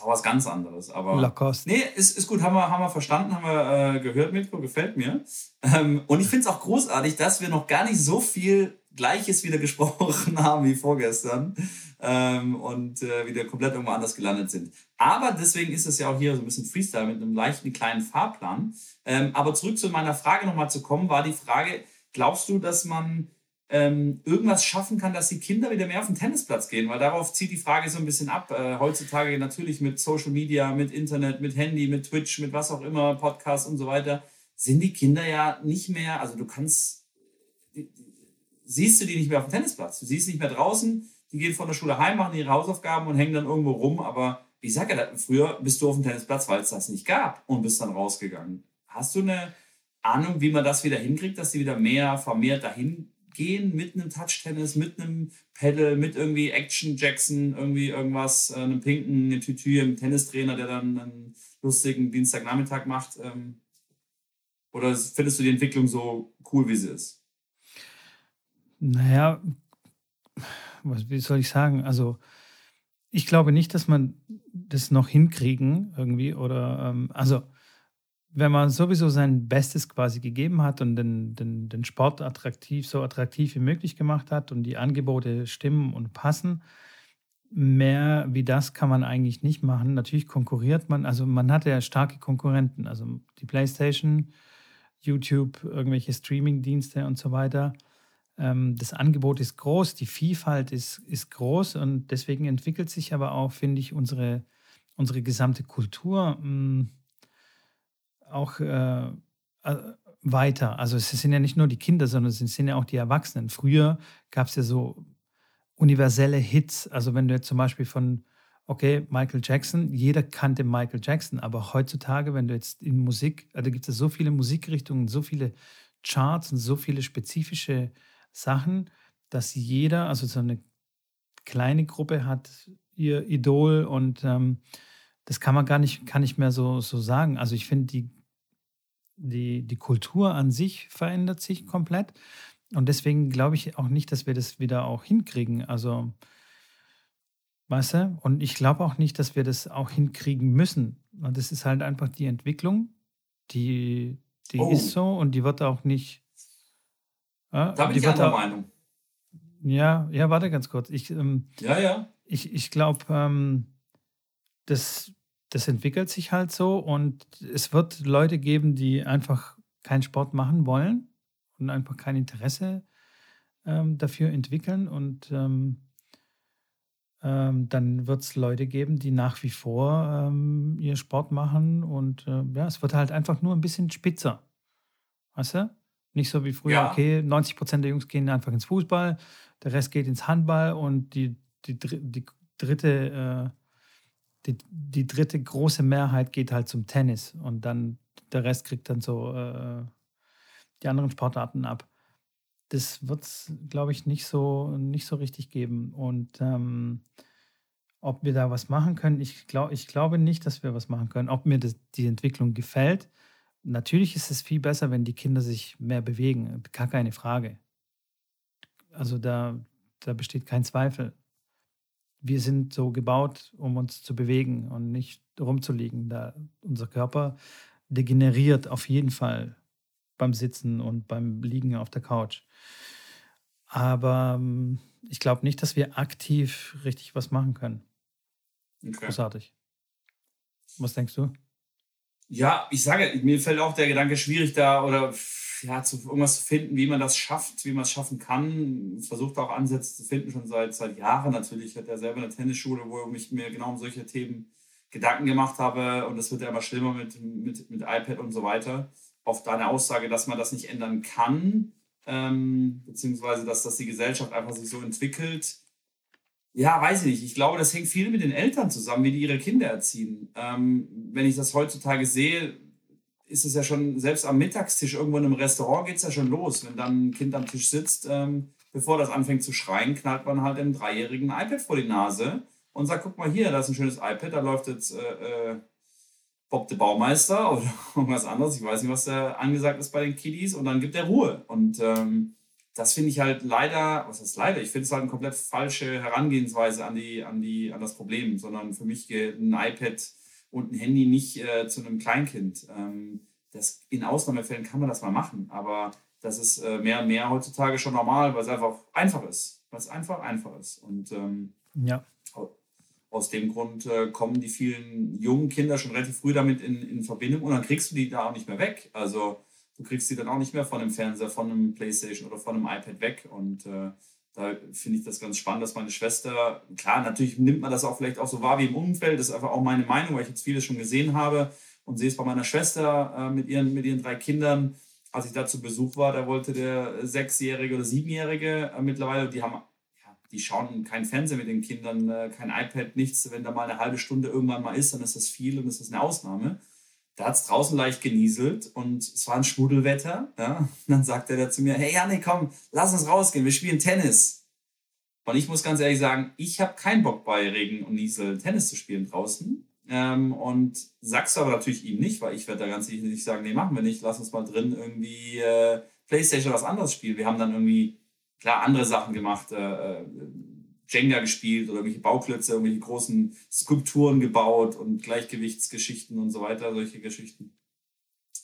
auch was ganz anderes. Aber Lacoste. Nee, ist, ist gut, haben wir, haben wir verstanden, haben wir äh, gehört, Mitko, gefällt mir. Ähm, und ich finde es auch großartig, dass wir noch gar nicht so viel Gleiches wieder gesprochen haben wie vorgestern ähm, und äh, wieder komplett irgendwo anders gelandet sind. Aber deswegen ist es ja auch hier so ein bisschen Freestyle mit einem leichten kleinen Fahrplan. Ähm, aber zurück zu meiner Frage nochmal zu kommen, war die Frage, glaubst du, dass man ähm, irgendwas schaffen kann, dass die Kinder wieder mehr auf den Tennisplatz gehen? Weil darauf zieht die Frage so ein bisschen ab. Äh, heutzutage natürlich mit Social Media, mit Internet, mit Handy, mit Twitch, mit was auch immer, Podcast und so weiter, sind die Kinder ja nicht mehr, also du kannst, siehst du die nicht mehr auf dem Tennisplatz. Du siehst nicht mehr draußen, die gehen von der Schule heim, machen ihre Hausaufgaben und hängen dann irgendwo rum. Aber ich sage ja, früher bist du auf dem Tennisplatz, weil es das nicht gab und bist dann rausgegangen. Hast du eine Ahnung, wie man das wieder hinkriegt, dass die wieder mehr vermehrt dahin gehen mit einem Touch-Tennis, mit einem Pedal, mit irgendwie Action Jackson, irgendwie irgendwas, äh, einem pinken Tütü, einem Tennistrainer, der dann einen lustigen Dienstagnachmittag macht? Ähm, oder findest du die Entwicklung so cool, wie sie ist? Naja, was, wie soll ich sagen? Also, ich glaube nicht, dass man das noch hinkriegen irgendwie oder, ähm, also, wenn man sowieso sein Bestes quasi gegeben hat und den, den, den Sport attraktiv, so attraktiv wie möglich gemacht hat und die Angebote stimmen und passen, mehr wie das kann man eigentlich nicht machen. Natürlich konkurriert man, also man hat ja starke Konkurrenten, also die PlayStation, YouTube, irgendwelche Streaming-Dienste und so weiter. Ähm, das Angebot ist groß, die Vielfalt ist, ist groß und deswegen entwickelt sich aber auch, finde ich, unsere, unsere gesamte Kultur mh, hm, auch äh, äh, weiter. Also es sind ja nicht nur die Kinder, sondern es sind ja auch die Erwachsenen. Früher gab es ja so universelle Hits. Also wenn du jetzt zum Beispiel von, okay, Michael Jackson, jeder kannte Michael Jackson, aber heutzutage, wenn du jetzt in Musik, also gibt es so viele Musikrichtungen, so viele Charts und so viele spezifische Sachen, dass jeder, also so eine kleine Gruppe hat ihr Idol und ähm, das kann man gar nicht, kann nicht mehr so, so sagen. Also ich finde, die, die, die Kultur an sich verändert sich komplett. Und deswegen glaube ich auch nicht, dass wir das wieder auch hinkriegen. Also, weißt du? Und ich glaube auch nicht, dass wir das auch hinkriegen müssen. Und das ist halt einfach die Entwicklung, die, die oh. ist so und die wird auch nicht ja, da bin ich anderer Meinung. Ja, ja, warte ganz kurz. Ich, ähm, ja, ja. Ich, ich glaube, ähm, das, das entwickelt sich halt so und es wird Leute geben, die einfach keinen Sport machen wollen und einfach kein Interesse ähm, dafür entwickeln und ähm, ähm, dann wird es Leute geben, die nach wie vor ähm, ihr Sport machen und äh, ja, es wird halt einfach nur ein bisschen spitzer. Weißt du? Nicht so wie früher, ja. okay, 90 Prozent der Jungs gehen einfach ins Fußball, der Rest geht ins Handball und die, die, die dritte, äh, die, die dritte große Mehrheit geht halt zum Tennis. Und dann der Rest kriegt dann so äh, die anderen Sportarten ab. Das wird es, glaube ich, nicht so, nicht so richtig geben. Und ähm, ob wir da was machen können, ich, glaub, ich glaube nicht, dass wir was machen können. Ob mir das, die Entwicklung gefällt, natürlich ist es viel besser, wenn die Kinder sich mehr bewegen. Gar keine Frage. Also da, da besteht kein Zweifel. Wir sind so gebaut, um uns zu bewegen und nicht rumzuliegen. Da unser Körper degeneriert auf jeden Fall beim Sitzen und beim Liegen auf der Couch. Aber ähm, ich glaube nicht, dass wir aktiv richtig was machen können. Okay. Großartig. Was denkst du? Ja, ich sage, mir fällt auch der Gedanke schwierig da oder ja, zu, irgendwas zu finden, wie man das schafft, wie man es schaffen kann. Versucht auch Ansätze zu finden, schon seit, seit Jahren natürlich. Ich hatte ja selber eine Tennisschule, wo ich mir genau um solche Themen Gedanken gemacht habe und es wird ja immer schlimmer mit, mit, mit iPad und so weiter. Auf deine Aussage, dass man das nicht ändern kann, ähm, beziehungsweise dass das die Gesellschaft einfach sich so entwickelt. Ja, weiß ich nicht. Ich glaube, das hängt viel mit den Eltern zusammen, wie die ihre Kinder erziehen. Ähm, wenn ich das heutzutage sehe, ist es ja schon, selbst am Mittagstisch irgendwo in einem Restaurant geht es ja schon los. Wenn dann ein Kind am Tisch sitzt, ähm, bevor das anfängt zu schreien, knallt man halt dem Dreijährigen ein iPad vor die Nase und sagt, guck mal hier, da ist ein schönes iPad, da läuft jetzt äh, äh Bob der Baumeister oder irgendwas anderes. Ich weiß nicht, was da angesagt ist bei den Kiddies. Und dann gibt er Ruhe. Und ähm, das finde ich halt leider, was heißt leider? Ich finde es halt eine komplett falsche Herangehensweise an, die, an, die, an das Problem, sondern für mich geht ein iPad und ein Handy nicht äh, zu einem Kleinkind. Ähm, das, in Ausnahmefällen kann man das mal machen, aber das ist äh, mehr und mehr heutzutage schon normal, weil es einfach einfach ist. Weil es einfach einfach ist. Und ähm, ja. aus dem Grund äh, kommen die vielen jungen Kinder schon relativ früh damit in, in Verbindung und dann kriegst du die da auch nicht mehr weg. Also du kriegst sie dann auch nicht mehr von einem Fernseher, von einem Playstation oder von einem iPad weg. Und äh, da finde ich das ganz spannend, dass meine Schwester, klar, natürlich nimmt man das auch vielleicht auch so wahr wie im Umfeld, das ist einfach auch meine Meinung, weil ich jetzt vieles schon gesehen habe und sehe es bei meiner Schwester äh, mit, ihren, mit ihren drei Kindern. Als ich da zu Besuch war, da wollte der Sechsjährige oder Siebenjährige äh, mittlerweile, die haben, die schauen kein Fernsehen mit den Kindern, äh, kein iPad, nichts. Wenn da mal eine halbe Stunde irgendwann mal ist, dann ist das viel und ist das eine Ausnahme. Da hat es draußen leicht genieselt und es war ein Schmuddelwetter. Ja? Und dann sagte er zu mir, hey Janik, komm, lass uns rausgehen, wir spielen Tennis. Und ich muss ganz ehrlich sagen, ich habe keinen Bock bei Regen und Niesel Tennis zu spielen draußen. Ähm, und sagst du aber natürlich ihm nicht, weil ich werde da ganz sicher nicht sagen, nee, machen wir nicht, lass uns mal drin irgendwie äh, Playstation was anderes spielen. Wir haben dann irgendwie, klar, andere Sachen gemacht, äh, äh Jenga gespielt oder irgendwelche Bauklötze, irgendwelche großen Skulpturen gebaut und Gleichgewichtsgeschichten und so weiter, solche Geschichten.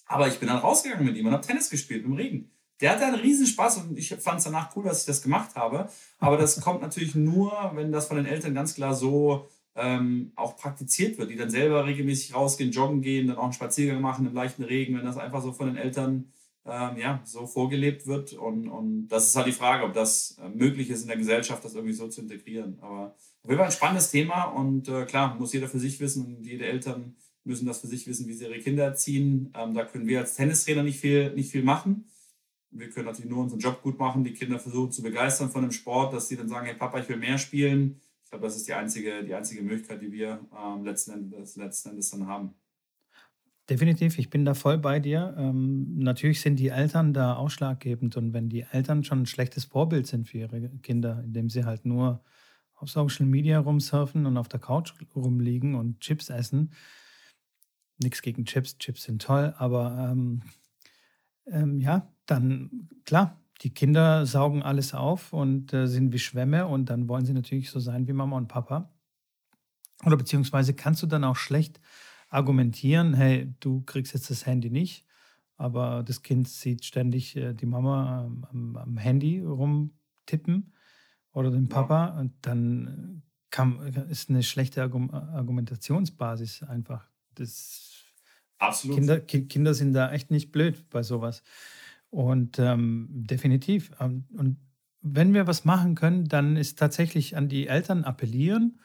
Aber ich bin dann rausgegangen mit ihm und habe Tennis gespielt im Regen. Der hatte einen riesen Spaß und ich fand es danach cool, dass ich das gemacht habe. Aber das kommt natürlich nur, wenn das von den Eltern ganz klar so ähm, auch praktiziert wird, die dann selber regelmäßig rausgehen, joggen gehen, dann auch einen Spaziergang machen im leichten Regen, wenn das einfach so von den Eltern ähm, ja, so vorgelebt wird. Und, und das ist halt die Frage, ob das äh, möglich ist in der Gesellschaft, das irgendwie so zu integrieren. Aber auf jeden Fall ein spannendes Thema und äh, klar, muss jeder für sich wissen und jede Eltern müssen das für sich wissen, wie sie ihre Kinder erziehen. Ähm, da können wir als Tennistrainer nicht viel, nicht viel machen. Wir können natürlich nur unseren Job gut machen, die Kinder versuchen zu begeistern von dem Sport, dass sie dann sagen, hey Papa, ich will mehr spielen. Ich glaube, das ist die einzige, die einzige Möglichkeit, die wir ähm, letzten, Endes, letzten Endes dann haben. Definitiv, ich bin da voll bei dir. Ähm, natürlich sind die Eltern da ausschlaggebend und wenn die Eltern schon ein schlechtes Vorbild sind für ihre Kinder, indem sie halt nur auf Social Media rumsurfen und auf der Couch rumliegen und Chips essen. Nichts gegen Chips, Chips sind toll, aber ähm, ähm, ja, dann klar, die Kinder saugen alles auf und äh, sind wie Schwämme und dann wollen sie natürlich so sein wie Mama und Papa. Oder beziehungsweise kannst du dann auch schlecht argumentieren, hey, du kriegst jetzt das Handy nicht, aber das Kind sieht ständig äh, die Mama ähm, am, am, Handy rumtippen oder den Papa ja. und dann kann, ist eine schlechte Argumentationsbasis einfach. Das Absolut. Kinder, Kinder sind da echt nicht blöd bei sowas. Und ähm, definitiv. Ähm, und wenn wir was machen können, dann ist tatsächlich an die Eltern appellieren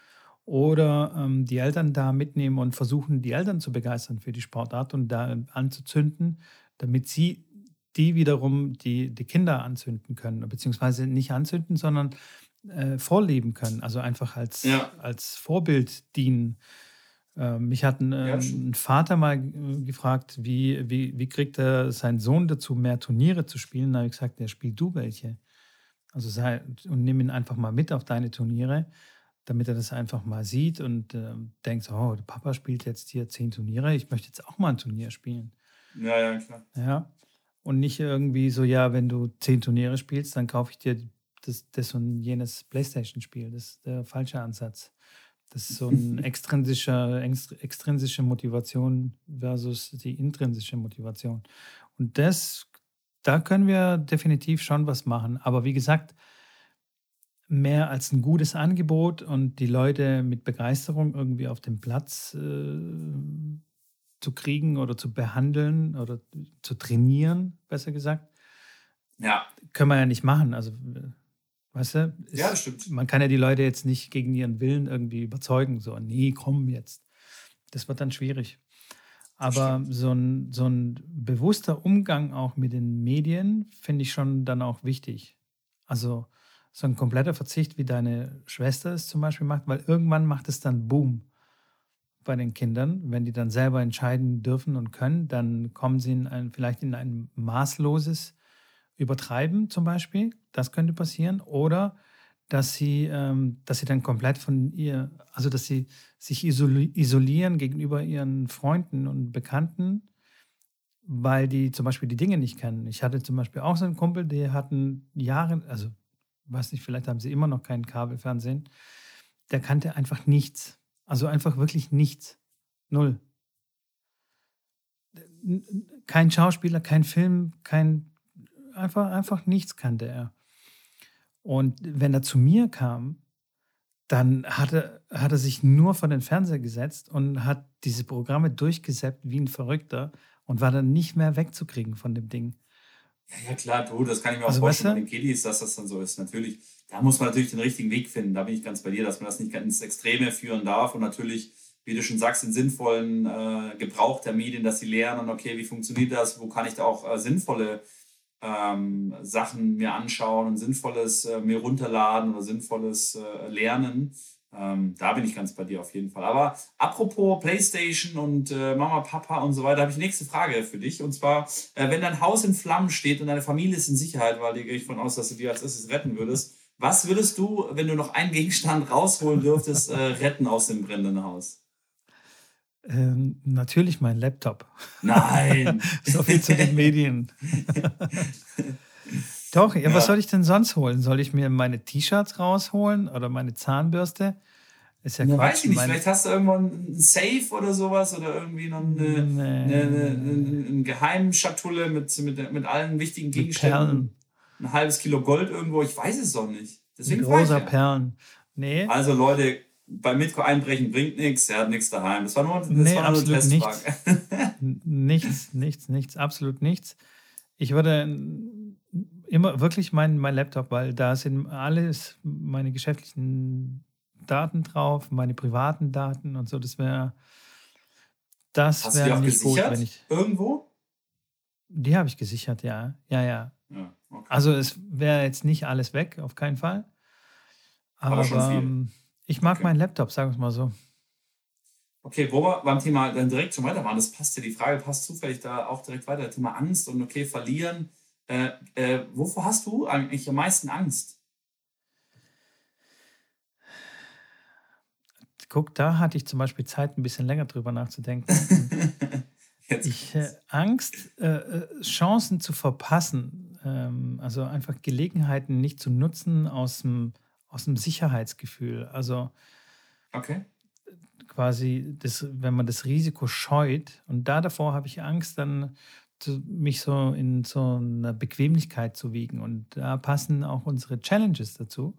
oder ähm, die Eltern da mitnehmen und versuchen, die Eltern zu begeistern für die Sportart und da anzuzünden, damit sie die wiederum die, die Kinder anzünden können, beziehungsweise nicht anzünden, sondern äh, vorleben können, also einfach als, ja. als Vorbild dienen. Äh, mich hat ein, ja, ein, Vater mal gefragt, wie, wie, wie kriegt er seinen Sohn dazu, mehr Turniere zu spielen? Da habe ich gesagt, der spielt du welche. Also sei, und nimm ihn einfach mal mit auf deine Turniere, damit er das einfach mal sieht und äh, denkt, oh, der Papa spielt jetzt hier zehn Turniere, ich möchte jetzt auch mal ein Turnier spielen. Ja, ja, klar. Ja. Und nicht irgendwie so, ja, wenn du zehn Turniere spielst, dann kaufe ich dir das, das und jenes Playstation-Spiel. Das ist der falsche Ansatz. Das ist so eine extrinsische, extrinsische Motivation versus die intrinsische Motivation. Und das da können wir definitiv schon was machen. Aber wie gesagt, mehr als ein gutes Angebot und die Leute mit Begeisterung irgendwie auf dem Platz äh, zu kriegen oder zu behandeln oder zu trainieren, besser gesagt. Ja. Können wir ja nicht machen. Also, weißt du? Ist, ja, stimmt. Man kann ja die Leute jetzt nicht gegen ihren Willen irgendwie überzeugen. So, nee, komm jetzt. Das wird dann schwierig. Aber so ein, so ein bewusster Umgang auch mit den Medien finde ich schon dann auch wichtig. Also so ein kompletter Verzicht, wie deine Schwester es zum Beispiel macht, weil irgendwann macht es dann Boom bei den Kindern. Wenn die dann selber entscheiden dürfen und können, dann kommen sie in ein, vielleicht in ein maßloses Übertreiben zum Beispiel. Das könnte passieren. Oder dass sie, ähm, dass sie dann komplett von ihr, also dass sie sich isolieren gegenüber ihren Freunden und Bekannten, weil die zum Beispiel die Dinge nicht kennen. Ich hatte zum Beispiel auch so einen Kumpel, die hatten Jahre, also weiß nicht, vielleicht haben sie immer noch kein Kabelfernsehen, der kannte einfach nichts. Also einfach wirklich nichts. Null. Kein Schauspieler, kein Film, kein, einfach, einfach nichts kannte er. Und wenn er zu mir kam, dann hat er, hat er sich nur vor den Fernseher gesetzt und hat diese Programme durchgesäppt wie ein Verrückter und war dann nicht mehr wegzukriegen von dem Ding. Ja, ja klar, du, das kann ich mir auch also, vorstellen bei den Kiddies, dass das dann so ist. Natürlich, da muss man natürlich den richtigen Weg finden. Da bin ich ganz bei dir, dass man das nicht ganz Extreme führen darf und natürlich, wie du schon sagst, den sinnvollen äh, Gebrauch der Medien, dass sie lernen, okay, wie funktioniert das, wo kann ich da auch äh, sinnvolle ähm, Sachen mir anschauen und Sinnvolles äh, mir runterladen oder Sinnvolles äh, lernen. Ähm, da bin ich ganz bei dir auf jeden Fall. Aber apropos PlayStation und äh, Mama, Papa und so weiter, habe ich nächste Frage für dich. Und zwar, äh, wenn dein Haus in Flammen steht und deine Familie ist in Sicherheit, weil gehe ich von aus, dass du die als erstes retten würdest, was würdest du, wenn du noch einen Gegenstand rausholen dürftest, äh, retten aus dem brennenden Haus? Ähm, natürlich mein Laptop. Nein. so viel zu den Medien. Doch, ja, ja, was soll ich denn sonst holen? Soll ich mir meine T-Shirts rausholen oder meine Zahnbürste? Ist ja, ja Weiß ich nicht, meine... vielleicht hast du irgendwann ein Safe oder sowas oder irgendwie noch eine, nee. eine, eine, eine, eine Geheimschatulle mit, mit, mit allen wichtigen Gegenständen. Ein halbes Kilo Gold irgendwo, ich weiß es doch nicht. Deswegen Rosa ja. Perlen. Nee. Also Leute, beim Mitko einbrechen bringt nichts, er hat nichts daheim. Das war nur, das nee, war nur eine Testfrage. Nichts. nichts, nichts, nichts, absolut nichts. Ich würde immer wirklich mein, mein Laptop, weil da sind alles meine geschäftlichen Daten drauf, meine privaten Daten und so. Das wäre das wäre nicht gut, wenn ich irgendwo. Die habe ich gesichert, ja, ja, ja. ja okay. Also es wäre jetzt nicht alles weg, auf keinen Fall. Aber, Aber schon viel. Ähm, ich mag okay. meinen Laptop, sagen wir es mal so. Okay, wo wir beim Thema dann direkt schon weiter waren, das passt ja, die Frage passt zufällig da auch direkt weiter. Thema Angst und okay, verlieren. Äh, äh, wovor hast du eigentlich am meisten Angst? Guck, da hatte ich zum Beispiel Zeit, ein bisschen länger drüber nachzudenken. ich äh, Angst, äh, äh, Chancen zu verpassen, ähm, also einfach Gelegenheiten nicht zu nutzen aus dem aus dem Sicherheitsgefühl. Also okay. quasi, das, wenn man das Risiko scheut, und da davor habe ich Angst, dann mich so in so einer Bequemlichkeit zu wiegen. Und da passen auch unsere Challenges dazu.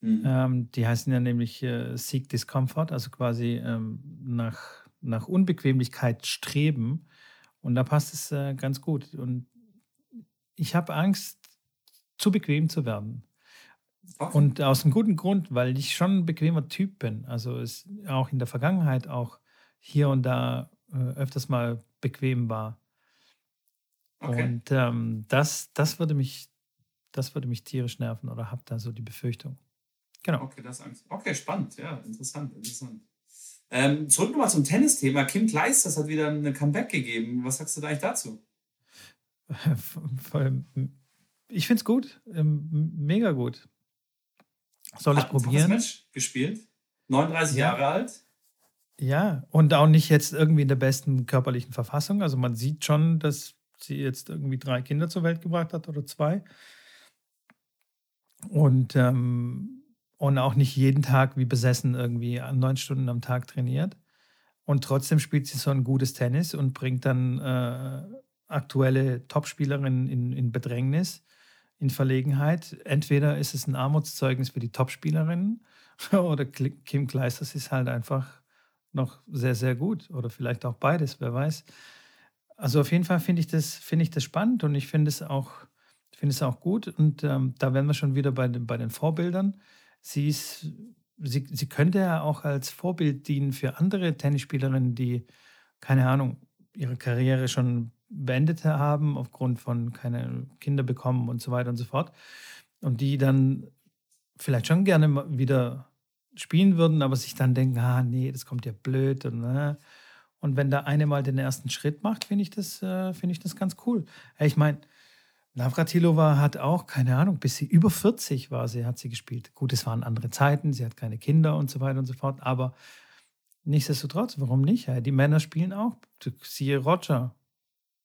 Mhm. Ähm, die heißen ja nämlich äh, Seek Discomfort, also quasi ähm, nach, nach Unbequemlichkeit streben. Und da passt es äh, ganz gut. Und ich habe Angst, zu bequem zu werden. Okay. Und aus einem guten Grund, weil ich schon ein bequemer Typ bin. Also es auch in der Vergangenheit auch hier und da äh, öfters mal bequem war. Okay. Und ähm, das, das würde mich, das würde mich tierisch nerven oder habe da so die Befürchtung. Genau. Okay, das Angst. Okay, spannend, ja, interessant, interessant. Ähm, zurück nochmal zum Tennisthema. Kim Kleisters hat wieder eine Comeback gegeben. Was sagst du da eigentlich dazu? Ich finde es gut. Ähm, mega gut. Soll ich probieren? Das Match gespielt. 39 ja. Jahre alt. Ja, und auch nicht jetzt irgendwie in der besten körperlichen Verfassung. Also man sieht schon, dass sie jetzt irgendwie drei Kinder zur Welt gebracht hat oder zwei. Und, ähm, und auch nicht jeden Tag wie besessen irgendwie neun Stunden am Tag trainiert. Und trotzdem spielt sie so ein gutes Tennis und bringt dann äh, aktuelle Topspielerinnen in, in Bedrängnis, in Verlegenheit. Entweder ist es ein Armutszeugnis für die Topspielerinnen oder Kim Kleisters ist halt einfach noch sehr, sehr gut. Oder vielleicht auch beides, wer weiß. Also auf jeden Fall finde ich, das, find ich das spannend und ich finde es auch, finde auch gut. Und ähm, da wären wir schon wieder bei den, bei den Vorbildern. Sie, ist, sie, sie könnte ja auch als Vorbild dienen für andere Tennisspielerinnen, die, keine Ahnung, ihre Karriere schon beendet haben, aufgrund von keine Kinder bekommen und so weiter und so fort. Und die dann vielleicht schon gerne wieder spielen würden, aber sich dann denken, ah nee, das kommt ja blöd. Und, ne? Und wenn da eine mal den ersten Schritt macht, finde ich, das, äh, find ich das ganz cool. Ich meine, Navratilova hat auch, keine Ahnung, bis sie über 40 war, sie hat sie gespielt. Gut, es waren andere Zeiten, sie hat keine Kinder und so weiter und so fort, aber nichtsdestotrotz, warum nicht? Die Männer spielen auch. Siehe Roger.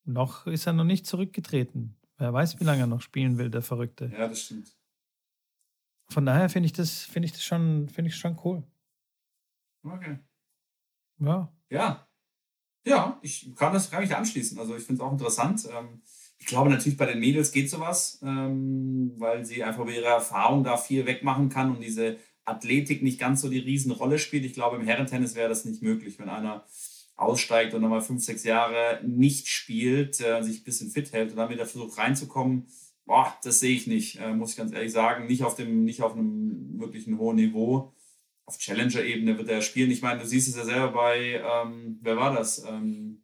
Noch ist er noch nicht zurückgetreten. Wer weiß, wie lange er noch spielen will, der Verrückte. Ja, das stimmt. Von daher finde ich das, finde ich das schon, finde ich schon cool. Okay. Ja. Ja. Ja, ich kann das gar nicht anschließen. Also ich finde es auch interessant. Ähm, ich glaube natürlich bei den Mädels geht sowas, ähm, weil sie einfach über ihre Erfahrung da viel wegmachen kann und diese Athletik nicht ganz so die Riesenrolle spielt. Ich glaube, im Herrentennis wäre das nicht möglich, wenn einer aussteigt und nochmal fünf, sechs Jahre nicht spielt, äh, sich ein bisschen fit hält und dann wieder versucht reinzukommen boah, das sehe ich nicht, äh, muss ich ganz ehrlich sagen. Nicht auf, dem, nicht auf einem wirklichen hohen Niveau. Auf Challenger-Ebene wird er spielen. Ich meine, du siehst es ja selber bei, ähm, wer war das? Ähm,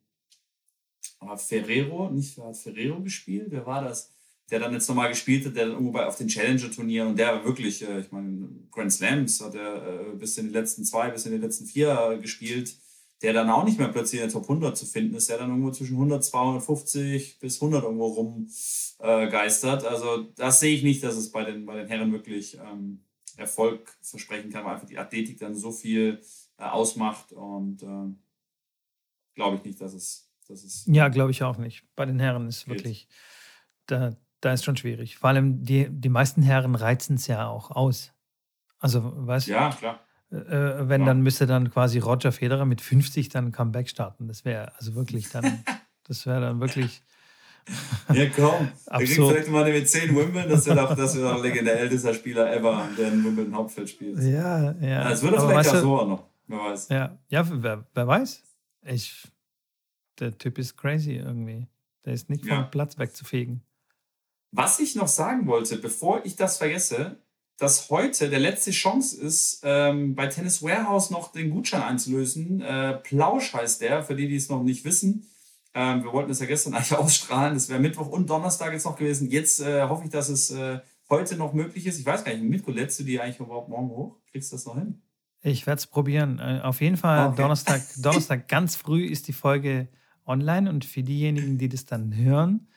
Ferrero, nicht hat Ferrero gespielt? Wer war das? Der dann jetzt nochmal gespielt hat, der dann irgendwo bei, auf den Challenger-Turnieren und der wirklich, äh, ich meine, Grand Slams hat er äh, bis in die letzten zwei, bis in die letzten vier gespielt der dann auch nicht mehr plötzlich in der Top 100 zu finden ist, der dann irgendwo zwischen 100, 250 bis 100 irgendwo rumgeistert. Äh, also das sehe ich nicht, dass es bei den, bei den Herren wirklich ähm, Erfolg versprechen kann, weil einfach die Athletik dann so viel äh, ausmacht und äh, glaube ich nicht, dass es, dass es. Ja, glaube ich auch nicht. Bei den Herren ist geht. wirklich, da, da ist schon schwierig. Vor allem die, die meisten Herren reizen es ja auch aus. Also, weißt du? Ja, klar äh, wenn, ja. dann müsste dann quasi Roger Federer mit 50 dann Comeback starten. Das wäre also wirklich dann, das wäre dann wirklich. Ja, komm. Wir kriegen vielleicht mal mit 10 Wimbledon, das wird auch, das wird auch legendär ältester Spieler ever, der in Wimbledon Hauptfeld spielt. Ja, ja. Das wird vielleicht auch so auch noch. Wer weiß. Ja, ja wer, wer weiß. Ich, der Typ ist crazy irgendwie. Der ist nicht vom ja. Platz wegzufegen. Was ich noch sagen wollte, bevor ich das vergesse, dass heute der letzte Chance ist, ähm, bei Tennis Warehouse noch den Gutschein einzulösen. Äh, Plausch heißt der, für die, die es noch nicht wissen. Ähm, wir wollten das ja gestern eigentlich ausstrahlen. Das wäre Mittwoch und Donnerstag jetzt noch gewesen. Jetzt äh, hoffe ich, dass es äh, heute noch möglich ist. Ich weiß gar nicht, Mitko, lädst du die eigentlich überhaupt morgen hoch? Kriegst du das noch hin? Ich werde es probieren. Äh, auf jeden Fall okay. Donnerstag, Donnerstag ganz früh ist die Folge online und für diejenigen, die das dann hören,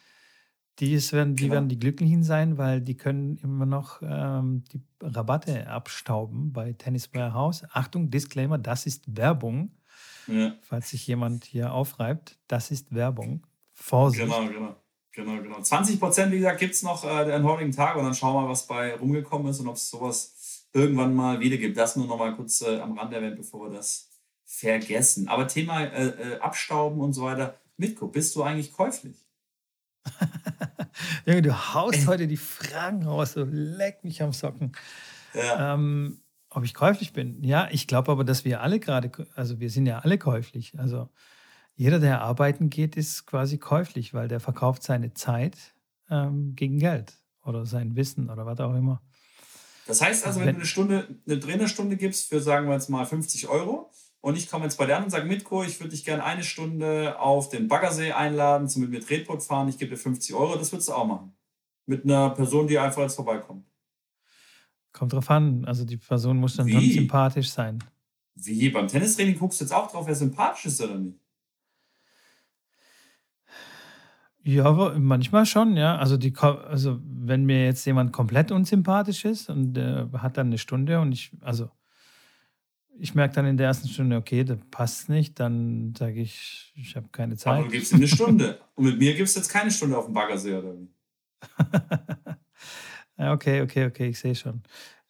die, werden, die werden die Glücklichen sein, weil die können immer noch ähm, die Rabatte abstauben bei Tennis Warehouse. Achtung, Disclaimer, das ist Werbung. Ja. Falls sich jemand hier aufreibt, das ist Werbung. Vorsicht. Genau, genau. Genau, genau. 20 Prozent, wie gesagt, gibt es noch äh, den heutigen Tag und dann schauen wir mal, was bei rumgekommen ist und ob es sowas irgendwann mal wieder gibt. Das nur noch mal kurz äh, am Rand erwähnt, bevor wir das vergessen. Aber Thema äh, äh Abstauben und so weiter. Mitko, bist du eigentlich käuflich? Junge, du haust heute die Fragen raus, so leck mich am Socken. Ja. Ähm, ob ich käuflich bin? Ja, ich glaube aber, dass wir alle gerade, also wir sind ja alle käuflich. Also jeder, der arbeiten geht, ist quasi käuflich, weil der verkauft seine Zeit ähm, gegen Geld oder sein Wissen oder was auch immer. Das heißt also, wenn, wenn du eine Stunde, eine Trainerstunde gibst für, sagen wir jetzt mal, 50 Euro, und ich komme jetzt bei dir an und sage, Mitko, ich würde dich gerne eine Stunde auf den Baggersee einladen, zum mit mir Tretboot fahren, ich gebe dir 50 Euro, das würdest du auch machen. Mit einer Person, die einfach jetzt vorbeikommt. Kommt drauf an. Also die Person muss dann Wie? schon sympathisch sein. Wie? Beim Tennistraining guckst du jetzt auch drauf, wer sympathisch ist oder nicht? Ja, manchmal schon, ja. Also, die, also wenn mir jetzt jemand komplett unsympathisch ist und äh, hat dann eine Stunde und ich, also ich merke dann in der ersten Stunde, okay, das passt nicht, dann sage ich, ich habe keine Zeit. Aber du gibst ihm eine Stunde. Und mit mir gibst du jetzt keine Stunde auf dem Baggersee, oder wie? okay, okay, okay, ich sehe schon.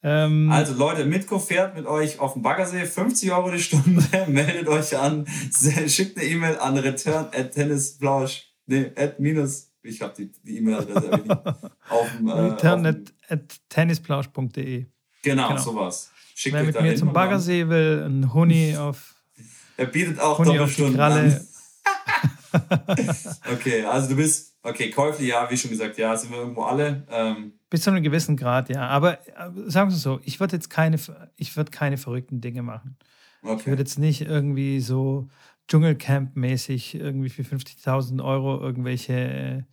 Ähm, also Leute, Mitko fährt mit euch auf dem Baggersee, 50 Euro die Stunde, meldet euch an, schickt eine E-Mail an return at tennisblausch, nee, at minus, ich habe die E-Mail-Adresse e auf dem... Äh, return at, at tennisblausch.de Genau, genau, sowas. Schickt Wer mit mir zum Baggersee will, ein Huni auf. Er bietet auch Huni Doppelstunden an. okay, also du bist, okay, käuflich, ja, wie schon gesagt, ja, sind wir irgendwo alle. Ähm, Bis zu einem gewissen Grad, ja. Aber äh, sagen wir so, ich würde jetzt keine, ich würde keine verrückten Dinge machen. Okay. Ich würde jetzt nicht irgendwie so Dschungelcamp-mäßig irgendwie für 50.000 Euro irgendwelche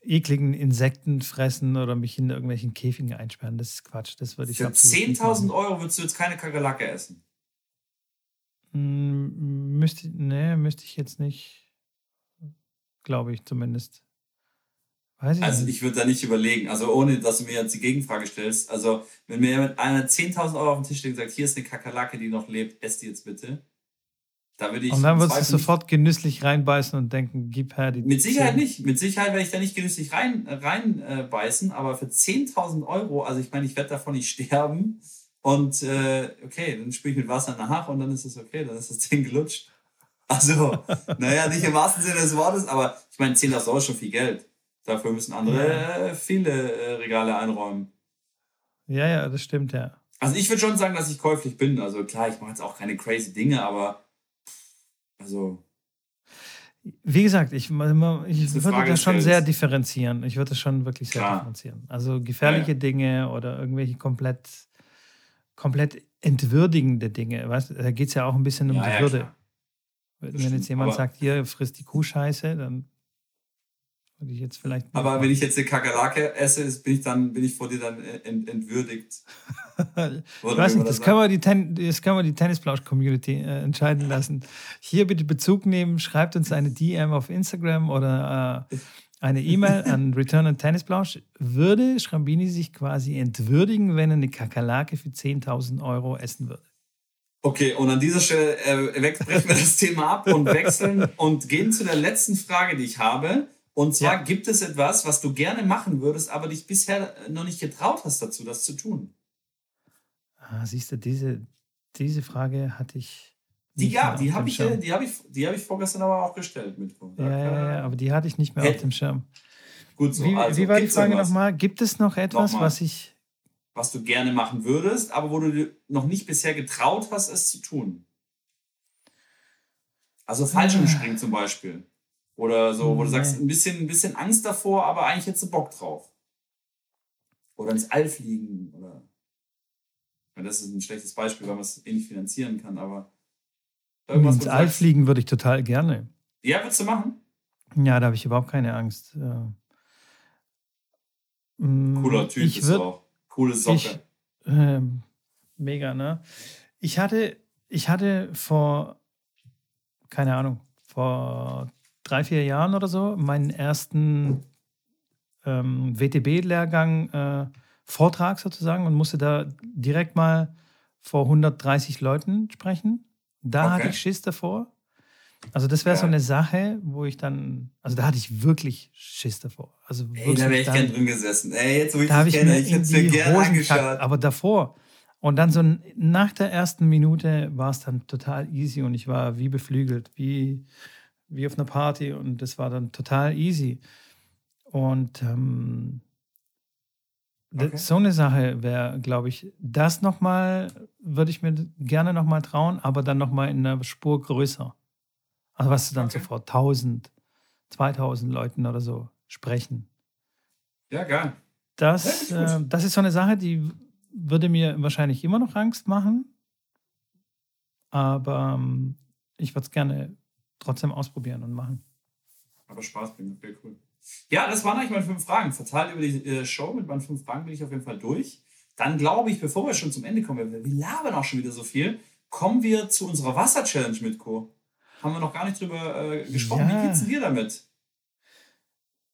ekligen Insekten fressen oder mich in irgendwelchen Käfigen einsperren. Das ist Quatsch. Das würde ich Für 10.000 Euro würdest du jetzt keine Kakerlake essen? Hm, müsste, nee, müsste ich jetzt nicht. Glaube ich zumindest. Ich also nicht. ich würde da nicht überlegen, also ohne, dass du mir jetzt die Gegenfrage stellst. Also wenn mir jemand einer 10.000 Euro auf den Tisch legt und sagt, hier ist eine Kakerlake, die noch lebt, ess die jetzt bitte. Da würde ich und dann würdest du sofort genüsslich reinbeißen und denken, gib her die. Mit Sicherheit 10. nicht. Mit Sicherheit werde ich da nicht genüsslich rein, reinbeißen, äh, aber für 10.000 Euro, also ich meine, ich werde davon nicht sterben. Und äh, okay, dann spüre ich mit Wasser nach und dann ist es okay, dann ist das Ding gelutscht. Also, naja, nicht im wahrsten Sinne des Wortes, aber ich meine, 10.000 Euro ist schon viel Geld. Dafür müssen andere ja. äh, viele äh, Regale einräumen. Ja, ja, das stimmt, ja. Also ich würde schon sagen, dass ich käuflich bin. Also klar, ich mache jetzt auch keine crazy Dinge, aber also. Wie gesagt, ich, ich würde das schon sehr differenzieren. Ich würde das schon wirklich sehr Klar. differenzieren. Also gefährliche ja. Dinge oder irgendwelche komplett, komplett entwürdigende Dinge. Weißt, da geht es ja auch ein bisschen um ja, die ja, Würde. Wenn jetzt jemand sagt, hier frisst die Kuhscheiße, dann würde ich jetzt vielleicht. Aber wenn ich jetzt eine Kakerlake esse, bin ich dann bin ich vor dir dann ent, entwürdigt. ich weiß nicht, das, das, können wir die Ten, das können wir die Tennisplausch-Community äh, entscheiden lassen. Hier bitte Bezug nehmen, schreibt uns eine DM auf Instagram oder äh, eine E-Mail an Return and Tennisplausch. Würde Schrambini sich quasi entwürdigen, wenn er eine Kakerlake für 10.000 Euro essen würde? Okay, und an dieser Stelle äh, brechen wir das Thema ab und wechseln und gehen zu der letzten Frage, die ich habe. Und zwar ja. gibt es etwas, was du gerne machen würdest, aber dich bisher noch nicht getraut hast dazu, das zu tun. Ah, siehst du, diese, diese Frage hatte ich. Die, ja, die habe ich, die hab ich, die hab ich vorgestern aber auch gestellt mit. Ja, ja, ja, aber die hatte ich nicht mehr Hätt. auf dem Schirm. Gut so. Wie, also, wie war die Frage nochmal? Gibt es noch etwas, noch was ich. Was du gerne machen würdest, aber wo du dir noch nicht bisher getraut hast, es zu tun? Also Fallschirmspringen ah. zum Beispiel. Oder so, wo du sagst, ein bisschen, ein bisschen Angst davor, aber eigentlich hättest du Bock drauf. Oder ins All fliegen. Oder das ist ein schlechtes Beispiel, weil man es eh nicht finanzieren kann, aber irgendwas. Ins All fliegen würde ich total gerne. Ja, würdest du machen? Ja, da habe ich überhaupt keine Angst. Mm, Cooler Typ ich ist würd, auch. Coole Socke. Ich, äh, mega, ne? Ich hatte, ich hatte vor, keine Ahnung, vor drei, vier Jahren oder so meinen ersten ähm, WTB-Lehrgang äh, Vortrag sozusagen und musste da direkt mal vor 130 Leuten sprechen. Da okay. hatte ich Schiss davor. Also das wäre ja. so eine Sache, wo ich dann, also da hatte ich wirklich Schiss davor. Also Ey, da wäre ich gern drin gesessen. Ey, jetzt wo ich da dich kenne, ich hätte es mir gerne angeschaut. Aber davor. Und dann so nach der ersten Minute war es dann total easy und ich war wie beflügelt, wie, wie auf einer Party und das war dann total easy. Und ähm, okay. so eine Sache wäre, glaube ich, das nochmal, würde ich mir gerne nochmal trauen, aber dann nochmal in einer Spur größer. Also was du dann okay. sofort 1000, 2000 Leuten oder so sprechen. Ja, geil. Das, äh, das ist so eine Sache, die würde mir wahrscheinlich immer noch Angst machen. Aber ähm, ich würde es gerne trotzdem ausprobieren und machen. Aber Spaß bringen, okay, cool. Ja, das waren eigentlich meine fünf Fragen. Verteilt über die äh, Show mit meinen fünf Fragen bin ich auf jeden Fall durch. dann glaube ich, bevor wir schon zum Ende kommen, wir labern auch schon wieder so viel, kommen wir zu unserer Wasser-Challenge mit Co. Haben wir noch gar nicht drüber äh, gesprochen. Ja. Wie geht's dir damit?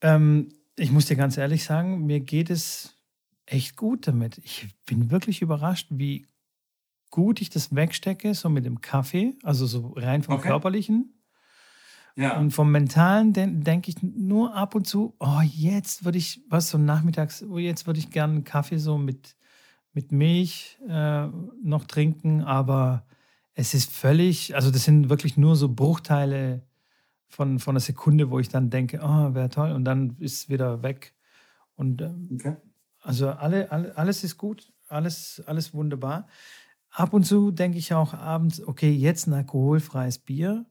Ähm, ich muss dir ganz ehrlich sagen, mir geht es echt gut damit. Ich bin wirklich überrascht, wie gut ich das wegstecke, so mit dem Kaffee, also so rein vom okay. körperlichen. Ja. Und vom Mentalen denke denk ich nur ab und zu, oh, jetzt würde ich, was so nachmittags, oh, jetzt würde ich gerne einen Kaffee so mit, mit Milch äh, noch trinken, aber es ist völlig, also das sind wirklich nur so Bruchteile von, von einer Sekunde, wo ich dann denke, oh, wäre toll, und dann ist es wieder weg. Und ähm, okay. also alle, alle, alles ist gut, alles, alles wunderbar. Ab und zu denke ich auch abends, okay, jetzt ein alkoholfreies Bier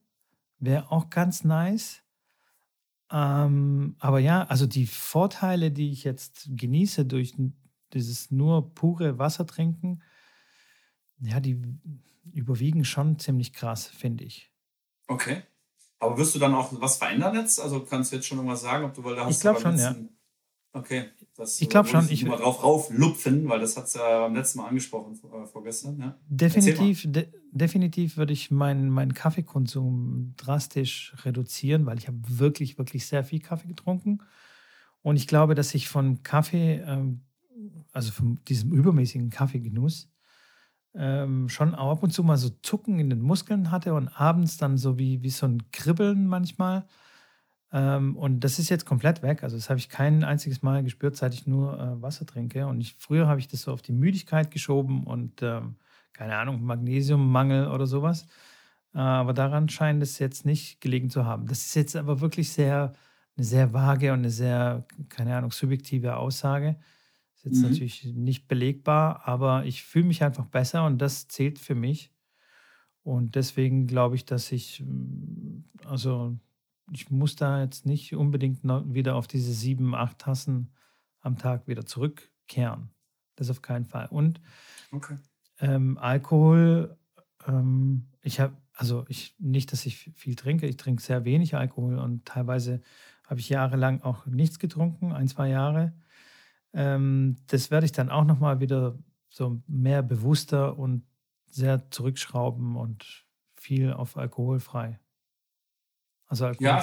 wäre auch ganz nice. Ähm, aber ja, also die Vorteile, die ich jetzt genieße durch dieses nur pure Wasser trinken, ja, die überwiegen schon ziemlich krass, finde ich. Okay. Aber wirst du dann auch was verändern jetzt? Also kannst du jetzt schon irgendwas sagen, ob du, weil da hast ich glaube schon, ja. Okay. Das, ich glaube schon. Ich mal drauf rauflupfen, weil das hat es ja beim letzten Mal angesprochen, äh, vorgestern. Ja? Definitiv, de definitiv würde ich meinen mein Kaffeekonsum drastisch reduzieren, weil ich habe wirklich, wirklich sehr viel Kaffee getrunken. Und ich glaube, dass ich von Kaffee, ähm, also von diesem übermäßigen Kaffeegenuss, ähm, schon ab und zu mal so Zucken in den Muskeln hatte und abends dann so wie, wie so ein Kribbeln manchmal. Ähm, und das ist jetzt komplett weg. Also das habe ich kein einziges Mal gespürt, seit ich nur äh, Wasser trinke. Und ich, früher habe ich das so auf die Müdigkeit geschoben und ähm, keine Ahnung, Magnesiummangel oder sowas. Äh, aber daran scheint es jetzt nicht gelegen zu haben. Das ist jetzt aber wirklich sehr, eine sehr vage und eine sehr, keine Ahnung, subjektive Aussage. Ist jetzt mhm. natürlich nicht belegbar, aber ich fühle mich einfach besser und das zählt für mich. Und deswegen glaube ich, dass ich, also ich muss da jetzt nicht unbedingt wieder auf diese sieben, acht Tassen am Tag wieder zurückkehren. Das auf keinen Fall. Und okay. ähm, Alkohol, ähm, ich habe, also ich nicht, dass ich viel trinke, ich trinke sehr wenig Alkohol und teilweise habe ich jahrelang auch nichts getrunken, ein, zwei Jahre. Ähm, das werde ich dann auch nochmal wieder so mehr bewusster und sehr zurückschrauben und viel auf alkoholfrei. Also ja,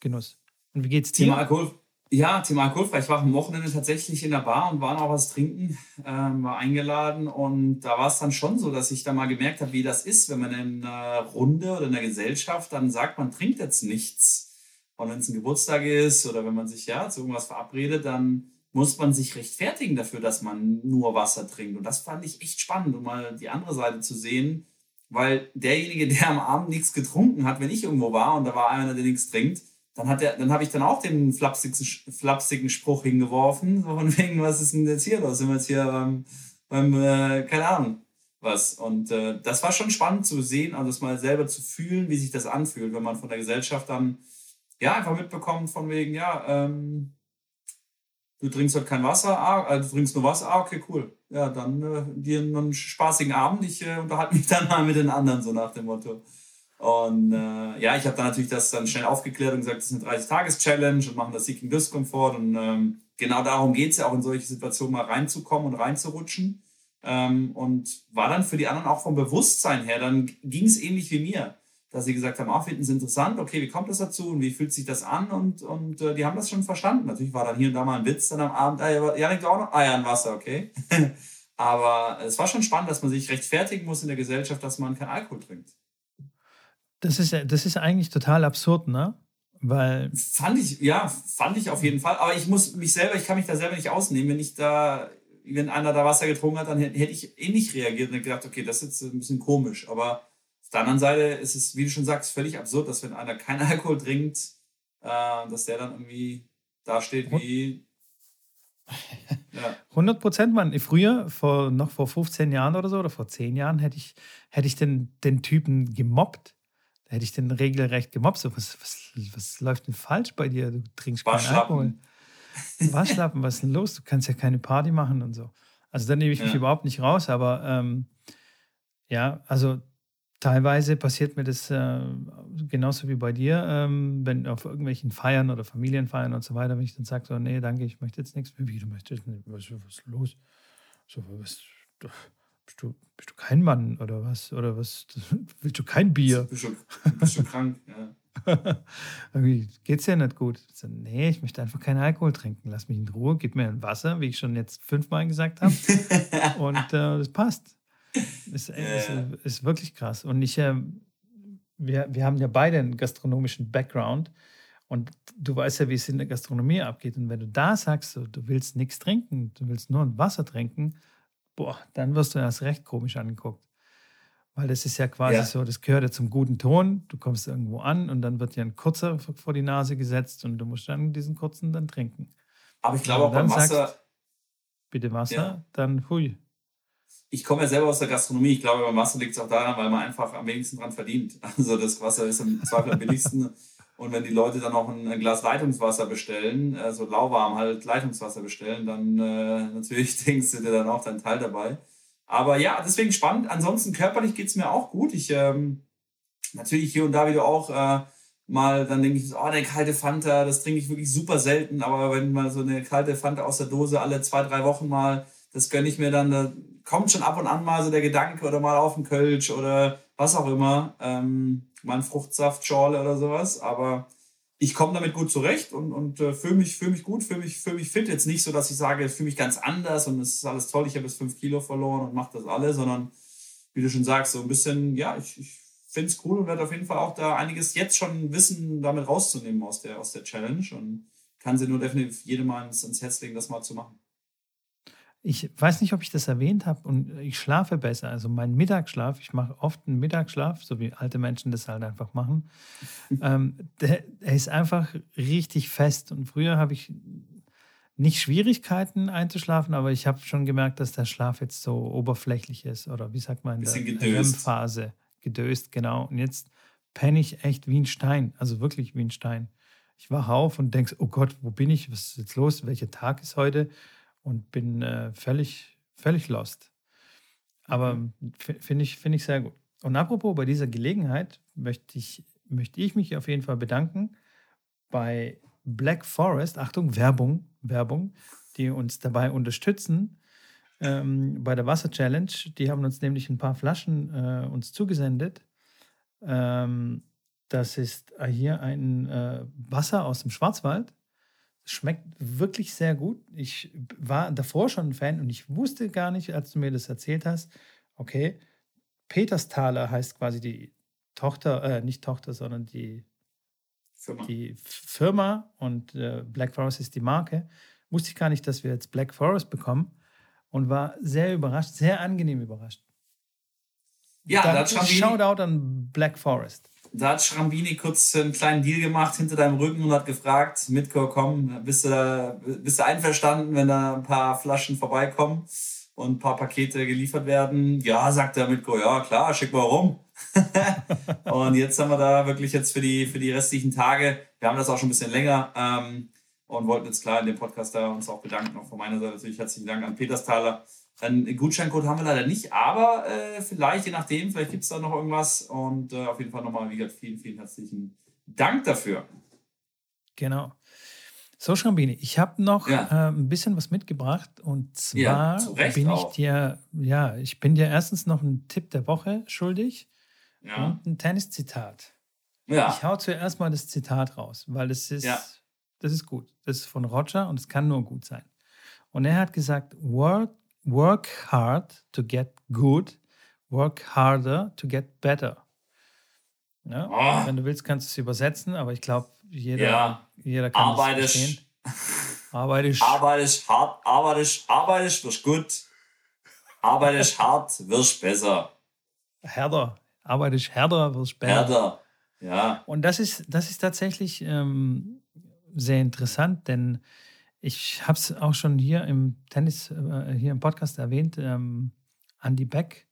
Genuss. Und wie geht's dir? Thema Alkohol, ja, Thema alkoholfrei. Ich war am Wochenende tatsächlich in der Bar und war noch was trinken, ähm, war eingeladen und da war es dann schon so, dass ich da mal gemerkt habe, wie das ist, wenn man in einer Runde oder in einer Gesellschaft dann sagt, man trinkt jetzt nichts. Und wenn es ein Geburtstag ist oder wenn man sich ja zu irgendwas verabredet, dann muss man sich rechtfertigen dafür, dass man nur Wasser trinkt. Und das fand ich echt spannend, um mal die andere Seite zu sehen weil derjenige, der am Abend nichts getrunken hat, wenn ich irgendwo war und da war einer, der nichts trinkt, dann hat dann habe ich dann auch den flapsigen, flapsigen Spruch hingeworfen, so von wegen, was ist denn jetzt hier los? Sind wir jetzt hier beim, beim äh, keine Ahnung, was. Und äh, das war schon spannend zu sehen, also das mal selber zu fühlen, wie sich das anfühlt, wenn man von der Gesellschaft dann ja einfach mitbekommt, von wegen, ja, ähm, du trinkst halt kein Wasser, ah, also du trinkst nur Wasser, ah, okay, cool. Ja, dann äh, dir einen spaßigen Abend. Ich äh, unterhalte mich dann mal mit den anderen, so nach dem Motto. Und äh, ja, ich habe dann natürlich das dann schnell aufgeklärt und gesagt, das ist eine 30-Tages-Challenge und machen das Seeking Discomfort. Und ähm, genau darum geht es ja auch in solche Situationen mal reinzukommen und reinzurutschen. Ähm, und war dann für die anderen auch vom Bewusstsein her, dann ging es ähnlich wie mir dass sie gesagt haben, auch finden es interessant, okay, wie kommt das dazu und wie fühlt sich das an und, und äh, die haben das schon verstanden. Natürlich war dann hier und da mal ein Witz dann am Abend, ah, ja, ja, auch noch Eier ah, Wasser, okay. Aber es war schon spannend, dass man sich rechtfertigen muss in der Gesellschaft, dass man keinen Alkohol trinkt. Das ist, das ist eigentlich total absurd, ne? Weil. Fand ich, ja, fand ich auf jeden Fall. Aber ich muss mich selber, ich kann mich da selber nicht ausnehmen. Wenn ich da, wenn einer da Wasser getrunken hat, dann hätte ich eh reagiert und gedacht, okay, das ist jetzt ein bisschen komisch. Aber auf der anderen Seite ist es, wie du schon sagst, völlig absurd, dass wenn einer keinen Alkohol trinkt, äh, dass der dann irgendwie dasteht wie. Ja. 100 Prozent, Mann. Früher, vor, noch vor 15 Jahren oder so, oder vor 10 Jahren, hätte ich, hätte ich den, den Typen gemobbt. Da hätte ich den regelrecht gemobbt. So, was, was, was läuft denn falsch bei dir? Du trinkst keinen Alkohol. Waschlappen, was ist denn los? Du kannst ja keine Party machen und so. Also da nehme ich mich ja. überhaupt nicht raus, aber ähm, ja, also Teilweise passiert mir das äh, genauso wie bei dir, ähm, wenn auf irgendwelchen Feiern oder Familienfeiern und so weiter, wenn ich dann sage, so, nee, danke, ich möchte jetzt nichts mehr. Wie, du möchtest nicht? Was, was ist los? So, was, bist du, bist du kein Mann oder was? Oder was? Willst du kein Bier? Bist du, bist du krank? Ja. Irgendwie geht's ja nicht gut. So, nee, ich möchte einfach keinen Alkohol trinken. Lass mich in Ruhe, gib mir ein Wasser, wie ich schon jetzt fünfmal gesagt habe. Und äh, das passt. Ist, ist, ist, wirklich krass. Und ich, äh, wir, wir haben ja beide einen gastronomischen Background. Und du weißt ja, wie es in der Gastronomie abgeht. Und wenn du da sagst, du willst nichts trinken, du willst nur ein Wasser trinken, boah, dann wirst du erst recht komisch angeguckt. Weil das ist ja quasi ja. so, das gehört ja zum guten Ton. Du kommst irgendwo an und dann wird dir ein kurzer vor die Nase gesetzt und du musst dann diesen kurzen dann trinken. Aber ich glaube auch beim Wasser. Sagst, bitte Wasser, ja. dann hui. Ich komme ja selber aus der Gastronomie. Ich glaube, beim Wasser liegt es auch daran, weil man einfach am wenigsten dran verdient. Also das Wasser ist im Zweifel am billigsten. Und wenn die Leute dann auch ein Glas Leitungswasser bestellen, also lauwarm halt Leitungswasser bestellen, dann äh, natürlich denkst du dir dann auch deinen Teil dabei. Aber ja, deswegen spannend. Ansonsten körperlich geht es mir auch gut. Ich ähm, natürlich hier und da wieder auch äh, mal, dann denke ich, oh, eine kalte Fanta, das trinke ich wirklich super selten. Aber wenn mal so eine kalte Fanta aus der Dose alle zwei, drei Wochen mal, das gönne ich mir dann, da kommt schon ab und an mal so der Gedanke oder mal auf den Kölsch oder was auch immer. Ähm, mal Fruchtsaftschorle oder sowas. Aber ich komme damit gut zurecht und, und äh, fühle mich, fühl mich gut, fühle mich, fühl mich fit. Jetzt nicht so, dass ich sage, ich fühle mich ganz anders und es ist alles toll, ich habe jetzt fünf Kilo verloren und mache das alles, sondern wie du schon sagst, so ein bisschen, ja, ich, ich finde es cool und werde auf jeden Fall auch da einiges jetzt schon wissen, damit rauszunehmen aus der, aus der Challenge und kann sie nur definitiv jedem mal ins, ins Herz legen, das mal zu machen. Ich weiß nicht, ob ich das erwähnt habe und ich schlafe besser. Also mein Mittagsschlaf, ich mache oft einen Mittagsschlaf, so wie alte Menschen das halt einfach machen. ähm, der, der, ist einfach richtig fest. Und früher habe ich nicht Schwierigkeiten einzuschlafen, aber ich habe schon gemerkt, dass der Schlaf jetzt so oberflächlich ist oder wie sagt man, in der REM-Phase gedöst, genau. Und jetzt penne ich echt wie ein Stein, also wirklich wie ein Stein. Ich wache auf und denke, oh Gott, wo bin ich? Was ist jetzt los? Welcher Tag ist heute? Und bin äh, völlig, völlig lost. Aber mhm. finde ich, find ich sehr gut. Und apropos, bei dieser Gelegenheit möchte ich, möchte ich mich auf jeden Fall bedanken bei Black Forest, Achtung, Werbung, Werbung, die uns dabei unterstützen ähm, bei der Wasser Challenge. Die haben uns nämlich ein paar Flaschen äh, uns zugesendet. Ähm, das ist hier ein äh, Wasser aus dem Schwarzwald schmeckt wirklich sehr gut. Ich war davor schon ein Fan und ich wusste gar nicht, als du mir das erzählt hast, okay, Petersthaler heißt quasi die Tochter, äh, nicht Tochter, sondern die Firma, die Firma und äh, Black Forest ist die Marke. Wusste ich gar nicht, dass wir jetzt Black Forest bekommen und war sehr überrascht, sehr angenehm überrascht. Ja, da hat Shoutout an Black Forest. Da hat Schrambini kurz einen kleinen Deal gemacht hinter deinem Rücken und hat gefragt, Mitko, komm, bist du, da, bist du einverstanden, wenn da ein paar Flaschen vorbeikommen und ein paar Pakete geliefert werden? Ja, sagt der Mitko, ja klar, schick mal rum. und jetzt haben wir da wirklich jetzt für die, für die restlichen Tage, wir haben das auch schon ein bisschen länger ähm, und wollten jetzt klar in dem Podcast da uns auch bedanken. Auch von meiner Seite natürlich herzlichen Dank an Petersthaler einen Gutscheincode haben wir leider nicht, aber äh, vielleicht, je nachdem, vielleicht gibt es da noch irgendwas. Und äh, auf jeden Fall nochmal, wie gesagt, vielen, vielen herzlichen Dank dafür. Genau. So, Schrambini, ich habe noch ja. äh, ein bisschen was mitgebracht. Und zwar ja, bin ich dir, ja, ich bin dir erstens noch einen Tipp der Woche schuldig ja. und ein Tenniszitat. Ja. Ich hau zuerst mal das Zitat raus, weil das ist, ja. das ist gut. Das ist von Roger und es kann nur gut sein. Und er hat gesagt, Work Work hard to get good, work harder to get better. Ja? Oh. Wenn du willst, kannst du es übersetzen, aber ich glaube, jeder, ja. jeder kann es verstehen. Arbeitisch. Arbeitisch hart, arbeitisch, arbeitisch wirst gut. Arbeitisch hart wirst besser. Härter. Arbeitisch härter wirst besser. Härter, ja. Und das ist, das ist tatsächlich ähm, sehr interessant, denn ich habe es auch schon hier im Tennis, äh, hier im Podcast erwähnt, ähm, Andy Beck.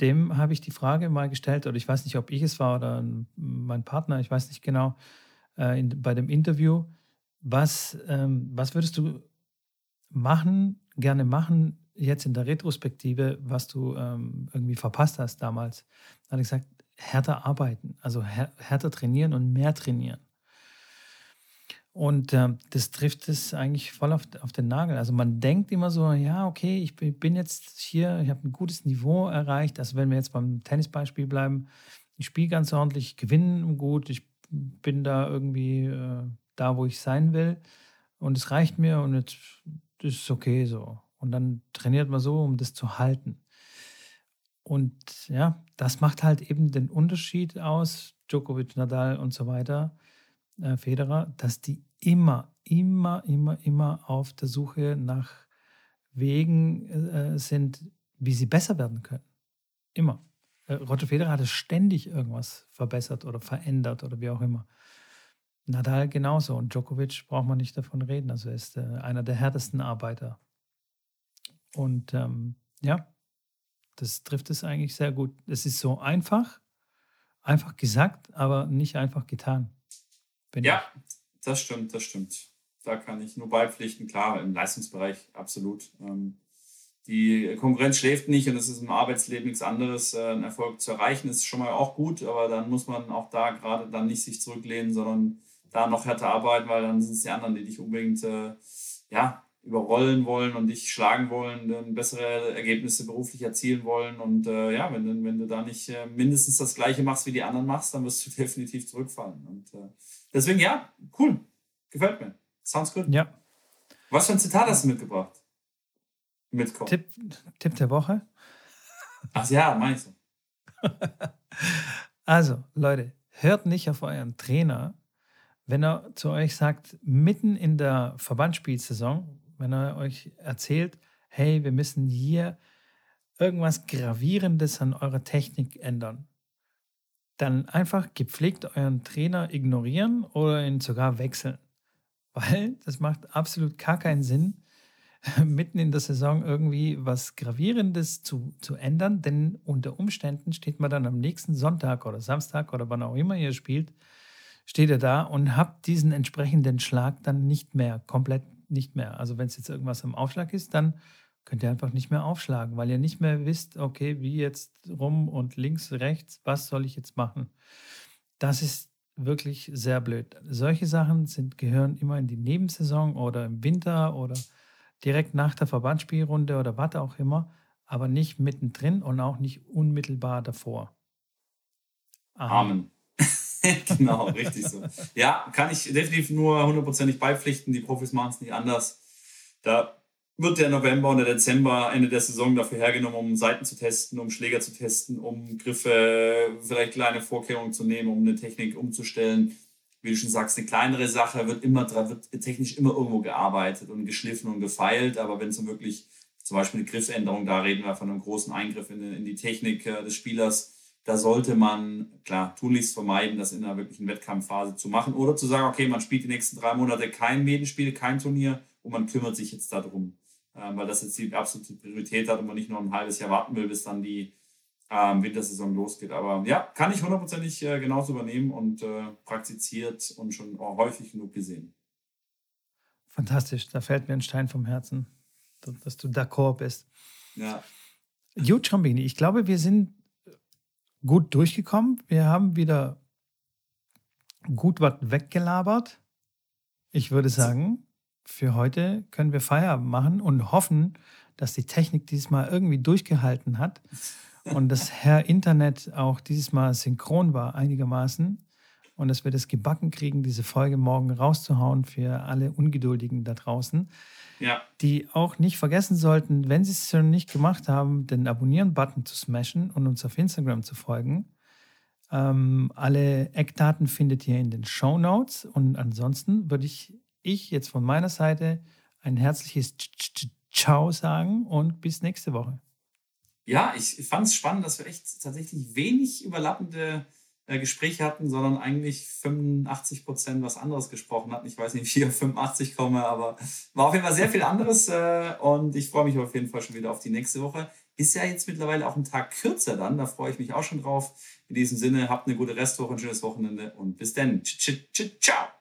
Dem habe ich die Frage mal gestellt, oder ich weiß nicht, ob ich es war oder mein Partner, ich weiß nicht genau, äh, in, bei dem Interview. Was, ähm, was würdest du machen, gerne machen, jetzt in der Retrospektive, was du ähm, irgendwie verpasst hast damals? Da habe ich gesagt, härter arbeiten, also härter trainieren und mehr trainieren. Und äh, das trifft es eigentlich voll auf, auf den Nagel. Also man denkt immer so, ja, okay, ich bin jetzt hier, ich habe ein gutes Niveau erreicht. Also wenn wir jetzt beim Tennisbeispiel bleiben, ich spiele ganz ordentlich, gewinne gut, ich bin da irgendwie äh, da, wo ich sein will. Und es reicht mir und jetzt ist okay so. Und dann trainiert man so, um das zu halten. Und ja, das macht halt eben den Unterschied aus, Djokovic, Nadal und so weiter, äh, Federer, dass die immer, immer, immer, immer auf der Suche nach Wegen äh, sind, wie sie besser werden können. Immer. Äh, Roger Federer hatte ständig irgendwas verbessert oder verändert oder wie auch immer. Nadal genauso und Djokovic braucht man nicht davon reden. Also er ist äh, einer der härtesten Arbeiter. Und ähm, ja, das trifft es eigentlich sehr gut. Es ist so einfach, einfach gesagt, aber nicht einfach getan. Ja, ich. das stimmt, das stimmt. Da kann ich nur beipflichten. Klar, im Leistungsbereich absolut. Ähm, die Konkurrenz schläft nicht und es ist im Arbeitsleben nichts anderes. Äh, einen Erfolg zu erreichen ist schon mal auch gut, aber dann muss man auch da gerade dann nicht sich zurücklehnen, sondern da noch härter arbeiten, weil dann sind es die anderen, die dich unbedingt äh, ja, überrollen wollen und dich schlagen wollen, dann bessere Ergebnisse beruflich erzielen wollen. Und äh, ja, wenn, du, wenn du da nicht äh, mindestens das Gleiche machst, wie die anderen machst, dann wirst du definitiv zurückfallen. Und äh, deswegen, ja, cool. Gefällt mir. Sounds good. Ja. Was für ein Zitat hast du mitgebracht? Mitkommen. Tipp, Tipp der Woche. Ach ja, meinst du? also, Leute, hört nicht auf euren Trainer, wenn er zu euch sagt, mitten in der Verbandsspielsaison, wenn er euch erzählt, hey, wir müssen hier irgendwas Gravierendes an eurer Technik ändern, dann einfach gepflegt euren Trainer ignorieren oder ihn sogar wechseln. Weil das macht absolut gar keinen Sinn, mitten in der Saison irgendwie was Gravierendes zu, zu ändern, denn unter Umständen steht man dann am nächsten Sonntag oder Samstag oder wann auch immer ihr spielt, steht ihr da und habt diesen entsprechenden Schlag dann nicht mehr, komplett nicht mehr. Also wenn es jetzt irgendwas am Aufschlag ist, dann könnt ihr einfach nicht mehr aufschlagen, weil ihr nicht mehr wisst, okay, wie jetzt rum und links, rechts, was soll ich jetzt machen? Das ist wirklich sehr blöd. Solche Sachen sind, gehören immer in die Nebensaison oder im Winter oder direkt nach der Verbandsspielrunde oder was auch immer, aber nicht mittendrin und auch nicht unmittelbar davor. Amen. genau, richtig so. Ja, kann ich definitiv nur hundertprozentig beipflichten. Die Profis machen es nicht anders. Da wird der November und der Dezember, Ende der Saison dafür hergenommen, um Seiten zu testen, um Schläger zu testen, um Griffe, vielleicht kleine Vorkehrungen zu nehmen, um eine Technik umzustellen. Wie du schon sagst, eine kleinere Sache wird immer wird technisch immer irgendwo gearbeitet und geschliffen und gefeilt. Aber wenn es um wirklich zum Beispiel eine Griffänderung, da reden wir von einem großen Eingriff in, in die Technik äh, des Spielers, da sollte man, klar, tunlichst vermeiden, das in einer wirklichen Wettkampfphase zu machen oder zu sagen, okay, man spielt die nächsten drei Monate kein Medenspiel, kein Turnier und man kümmert sich jetzt darum, weil das jetzt die absolute Priorität hat und man nicht noch ein halbes Jahr warten will, bis dann die ähm, Wintersaison losgeht. Aber ja, kann ich hundertprozentig äh, genauso übernehmen und äh, praktiziert und schon häufig genug gesehen. Fantastisch, da fällt mir ein Stein vom Herzen, dass du d'accord bist. Ja. Gut, Ciambini, ich glaube, wir sind gut durchgekommen. Wir haben wieder gut was weggelabert. Ich würde sagen, für heute können wir Feierabend machen und hoffen, dass die Technik dieses Mal irgendwie durchgehalten hat und das Herr Internet auch dieses Mal synchron war einigermaßen und dass wir das gebacken kriegen, diese Folge morgen rauszuhauen für alle Ungeduldigen da draußen. Ja. Die auch nicht vergessen sollten, wenn sie es schon nicht gemacht haben, den Abonnieren-Button zu smashen und uns auf Instagram zu folgen. Ähm, alle Eckdaten findet ihr in den Show Notes. Und ansonsten würde ich, ich jetzt von meiner Seite ein herzliches Ciao sagen und bis nächste Woche. Ja, ich fand es spannend, dass wir echt tatsächlich wenig überlappende äh, Gespräche hatten, sondern eigentlich 85 Prozent was anderes gesprochen hatten. Ich weiß nicht, wie ich auf 85 komme, aber war auf jeden Fall sehr viel anderes äh, und ich freue mich auf jeden Fall schon wieder auf die nächste Woche. Ist ja jetzt mittlerweile auch ein Tag kürzer dann, da freue ich mich auch schon drauf. In diesem Sinne, habt eine gute Restwoche, ein schönes Wochenende und bis dann. Ciao.